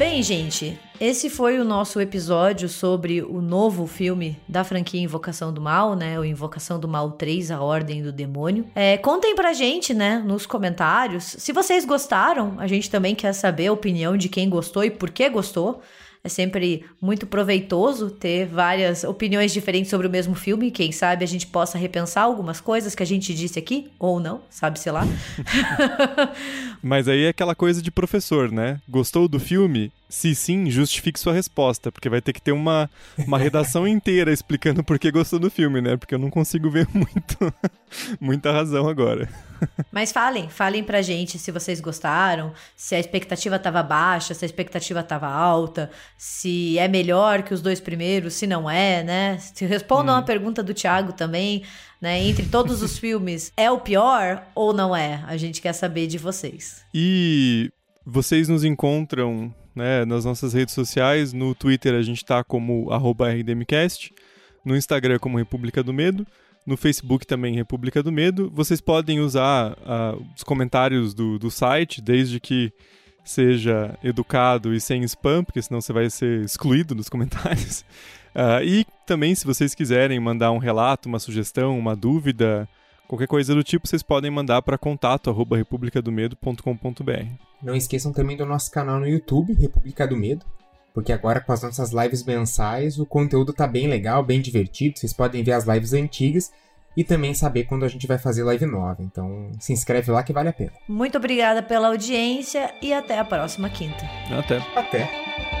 Bem, gente, esse foi o nosso episódio sobre o novo filme da franquia Invocação do Mal, né? O Invocação do Mal 3, A Ordem do Demônio. É, contem pra gente, né, nos comentários, se vocês gostaram. A gente também quer saber a opinião de quem gostou e por que gostou. É sempre muito proveitoso ter várias opiniões diferentes sobre o mesmo filme. Quem sabe a gente possa repensar algumas coisas que a gente disse aqui, ou não, sabe-se lá. Mas aí é aquela coisa de professor, né? Gostou do filme? Se sim, justifique sua resposta, porque vai ter que ter uma, uma redação inteira explicando por que gostou do filme, né? Porque eu não consigo ver muito, muita razão agora. Mas falem, falem pra gente se vocês gostaram, se a expectativa tava baixa, se a expectativa tava alta, se é melhor que os dois primeiros, se não é, né? Se respondam hum. a pergunta do Thiago também, né? Entre todos os filmes, é o pior ou não é? A gente quer saber de vocês. E vocês nos encontram né, nas nossas redes sociais. No Twitter a gente está como RDMcast, no Instagram como República do Medo, no Facebook também República do Medo. Vocês podem usar uh, os comentários do, do site, desde que seja educado e sem spam, porque senão você vai ser excluído dos comentários. Uh, e também, se vocês quiserem mandar um relato, uma sugestão, uma dúvida, qualquer coisa do tipo, vocês podem mandar para contato@republicadomedo.com.br. Não esqueçam também do nosso canal no YouTube, República do Medo, porque agora com as nossas lives mensais o conteúdo tá bem legal, bem divertido. Vocês podem ver as lives antigas e também saber quando a gente vai fazer live nova. Então se inscreve lá que vale a pena. Muito obrigada pela audiência e até a próxima quinta. Até. Até.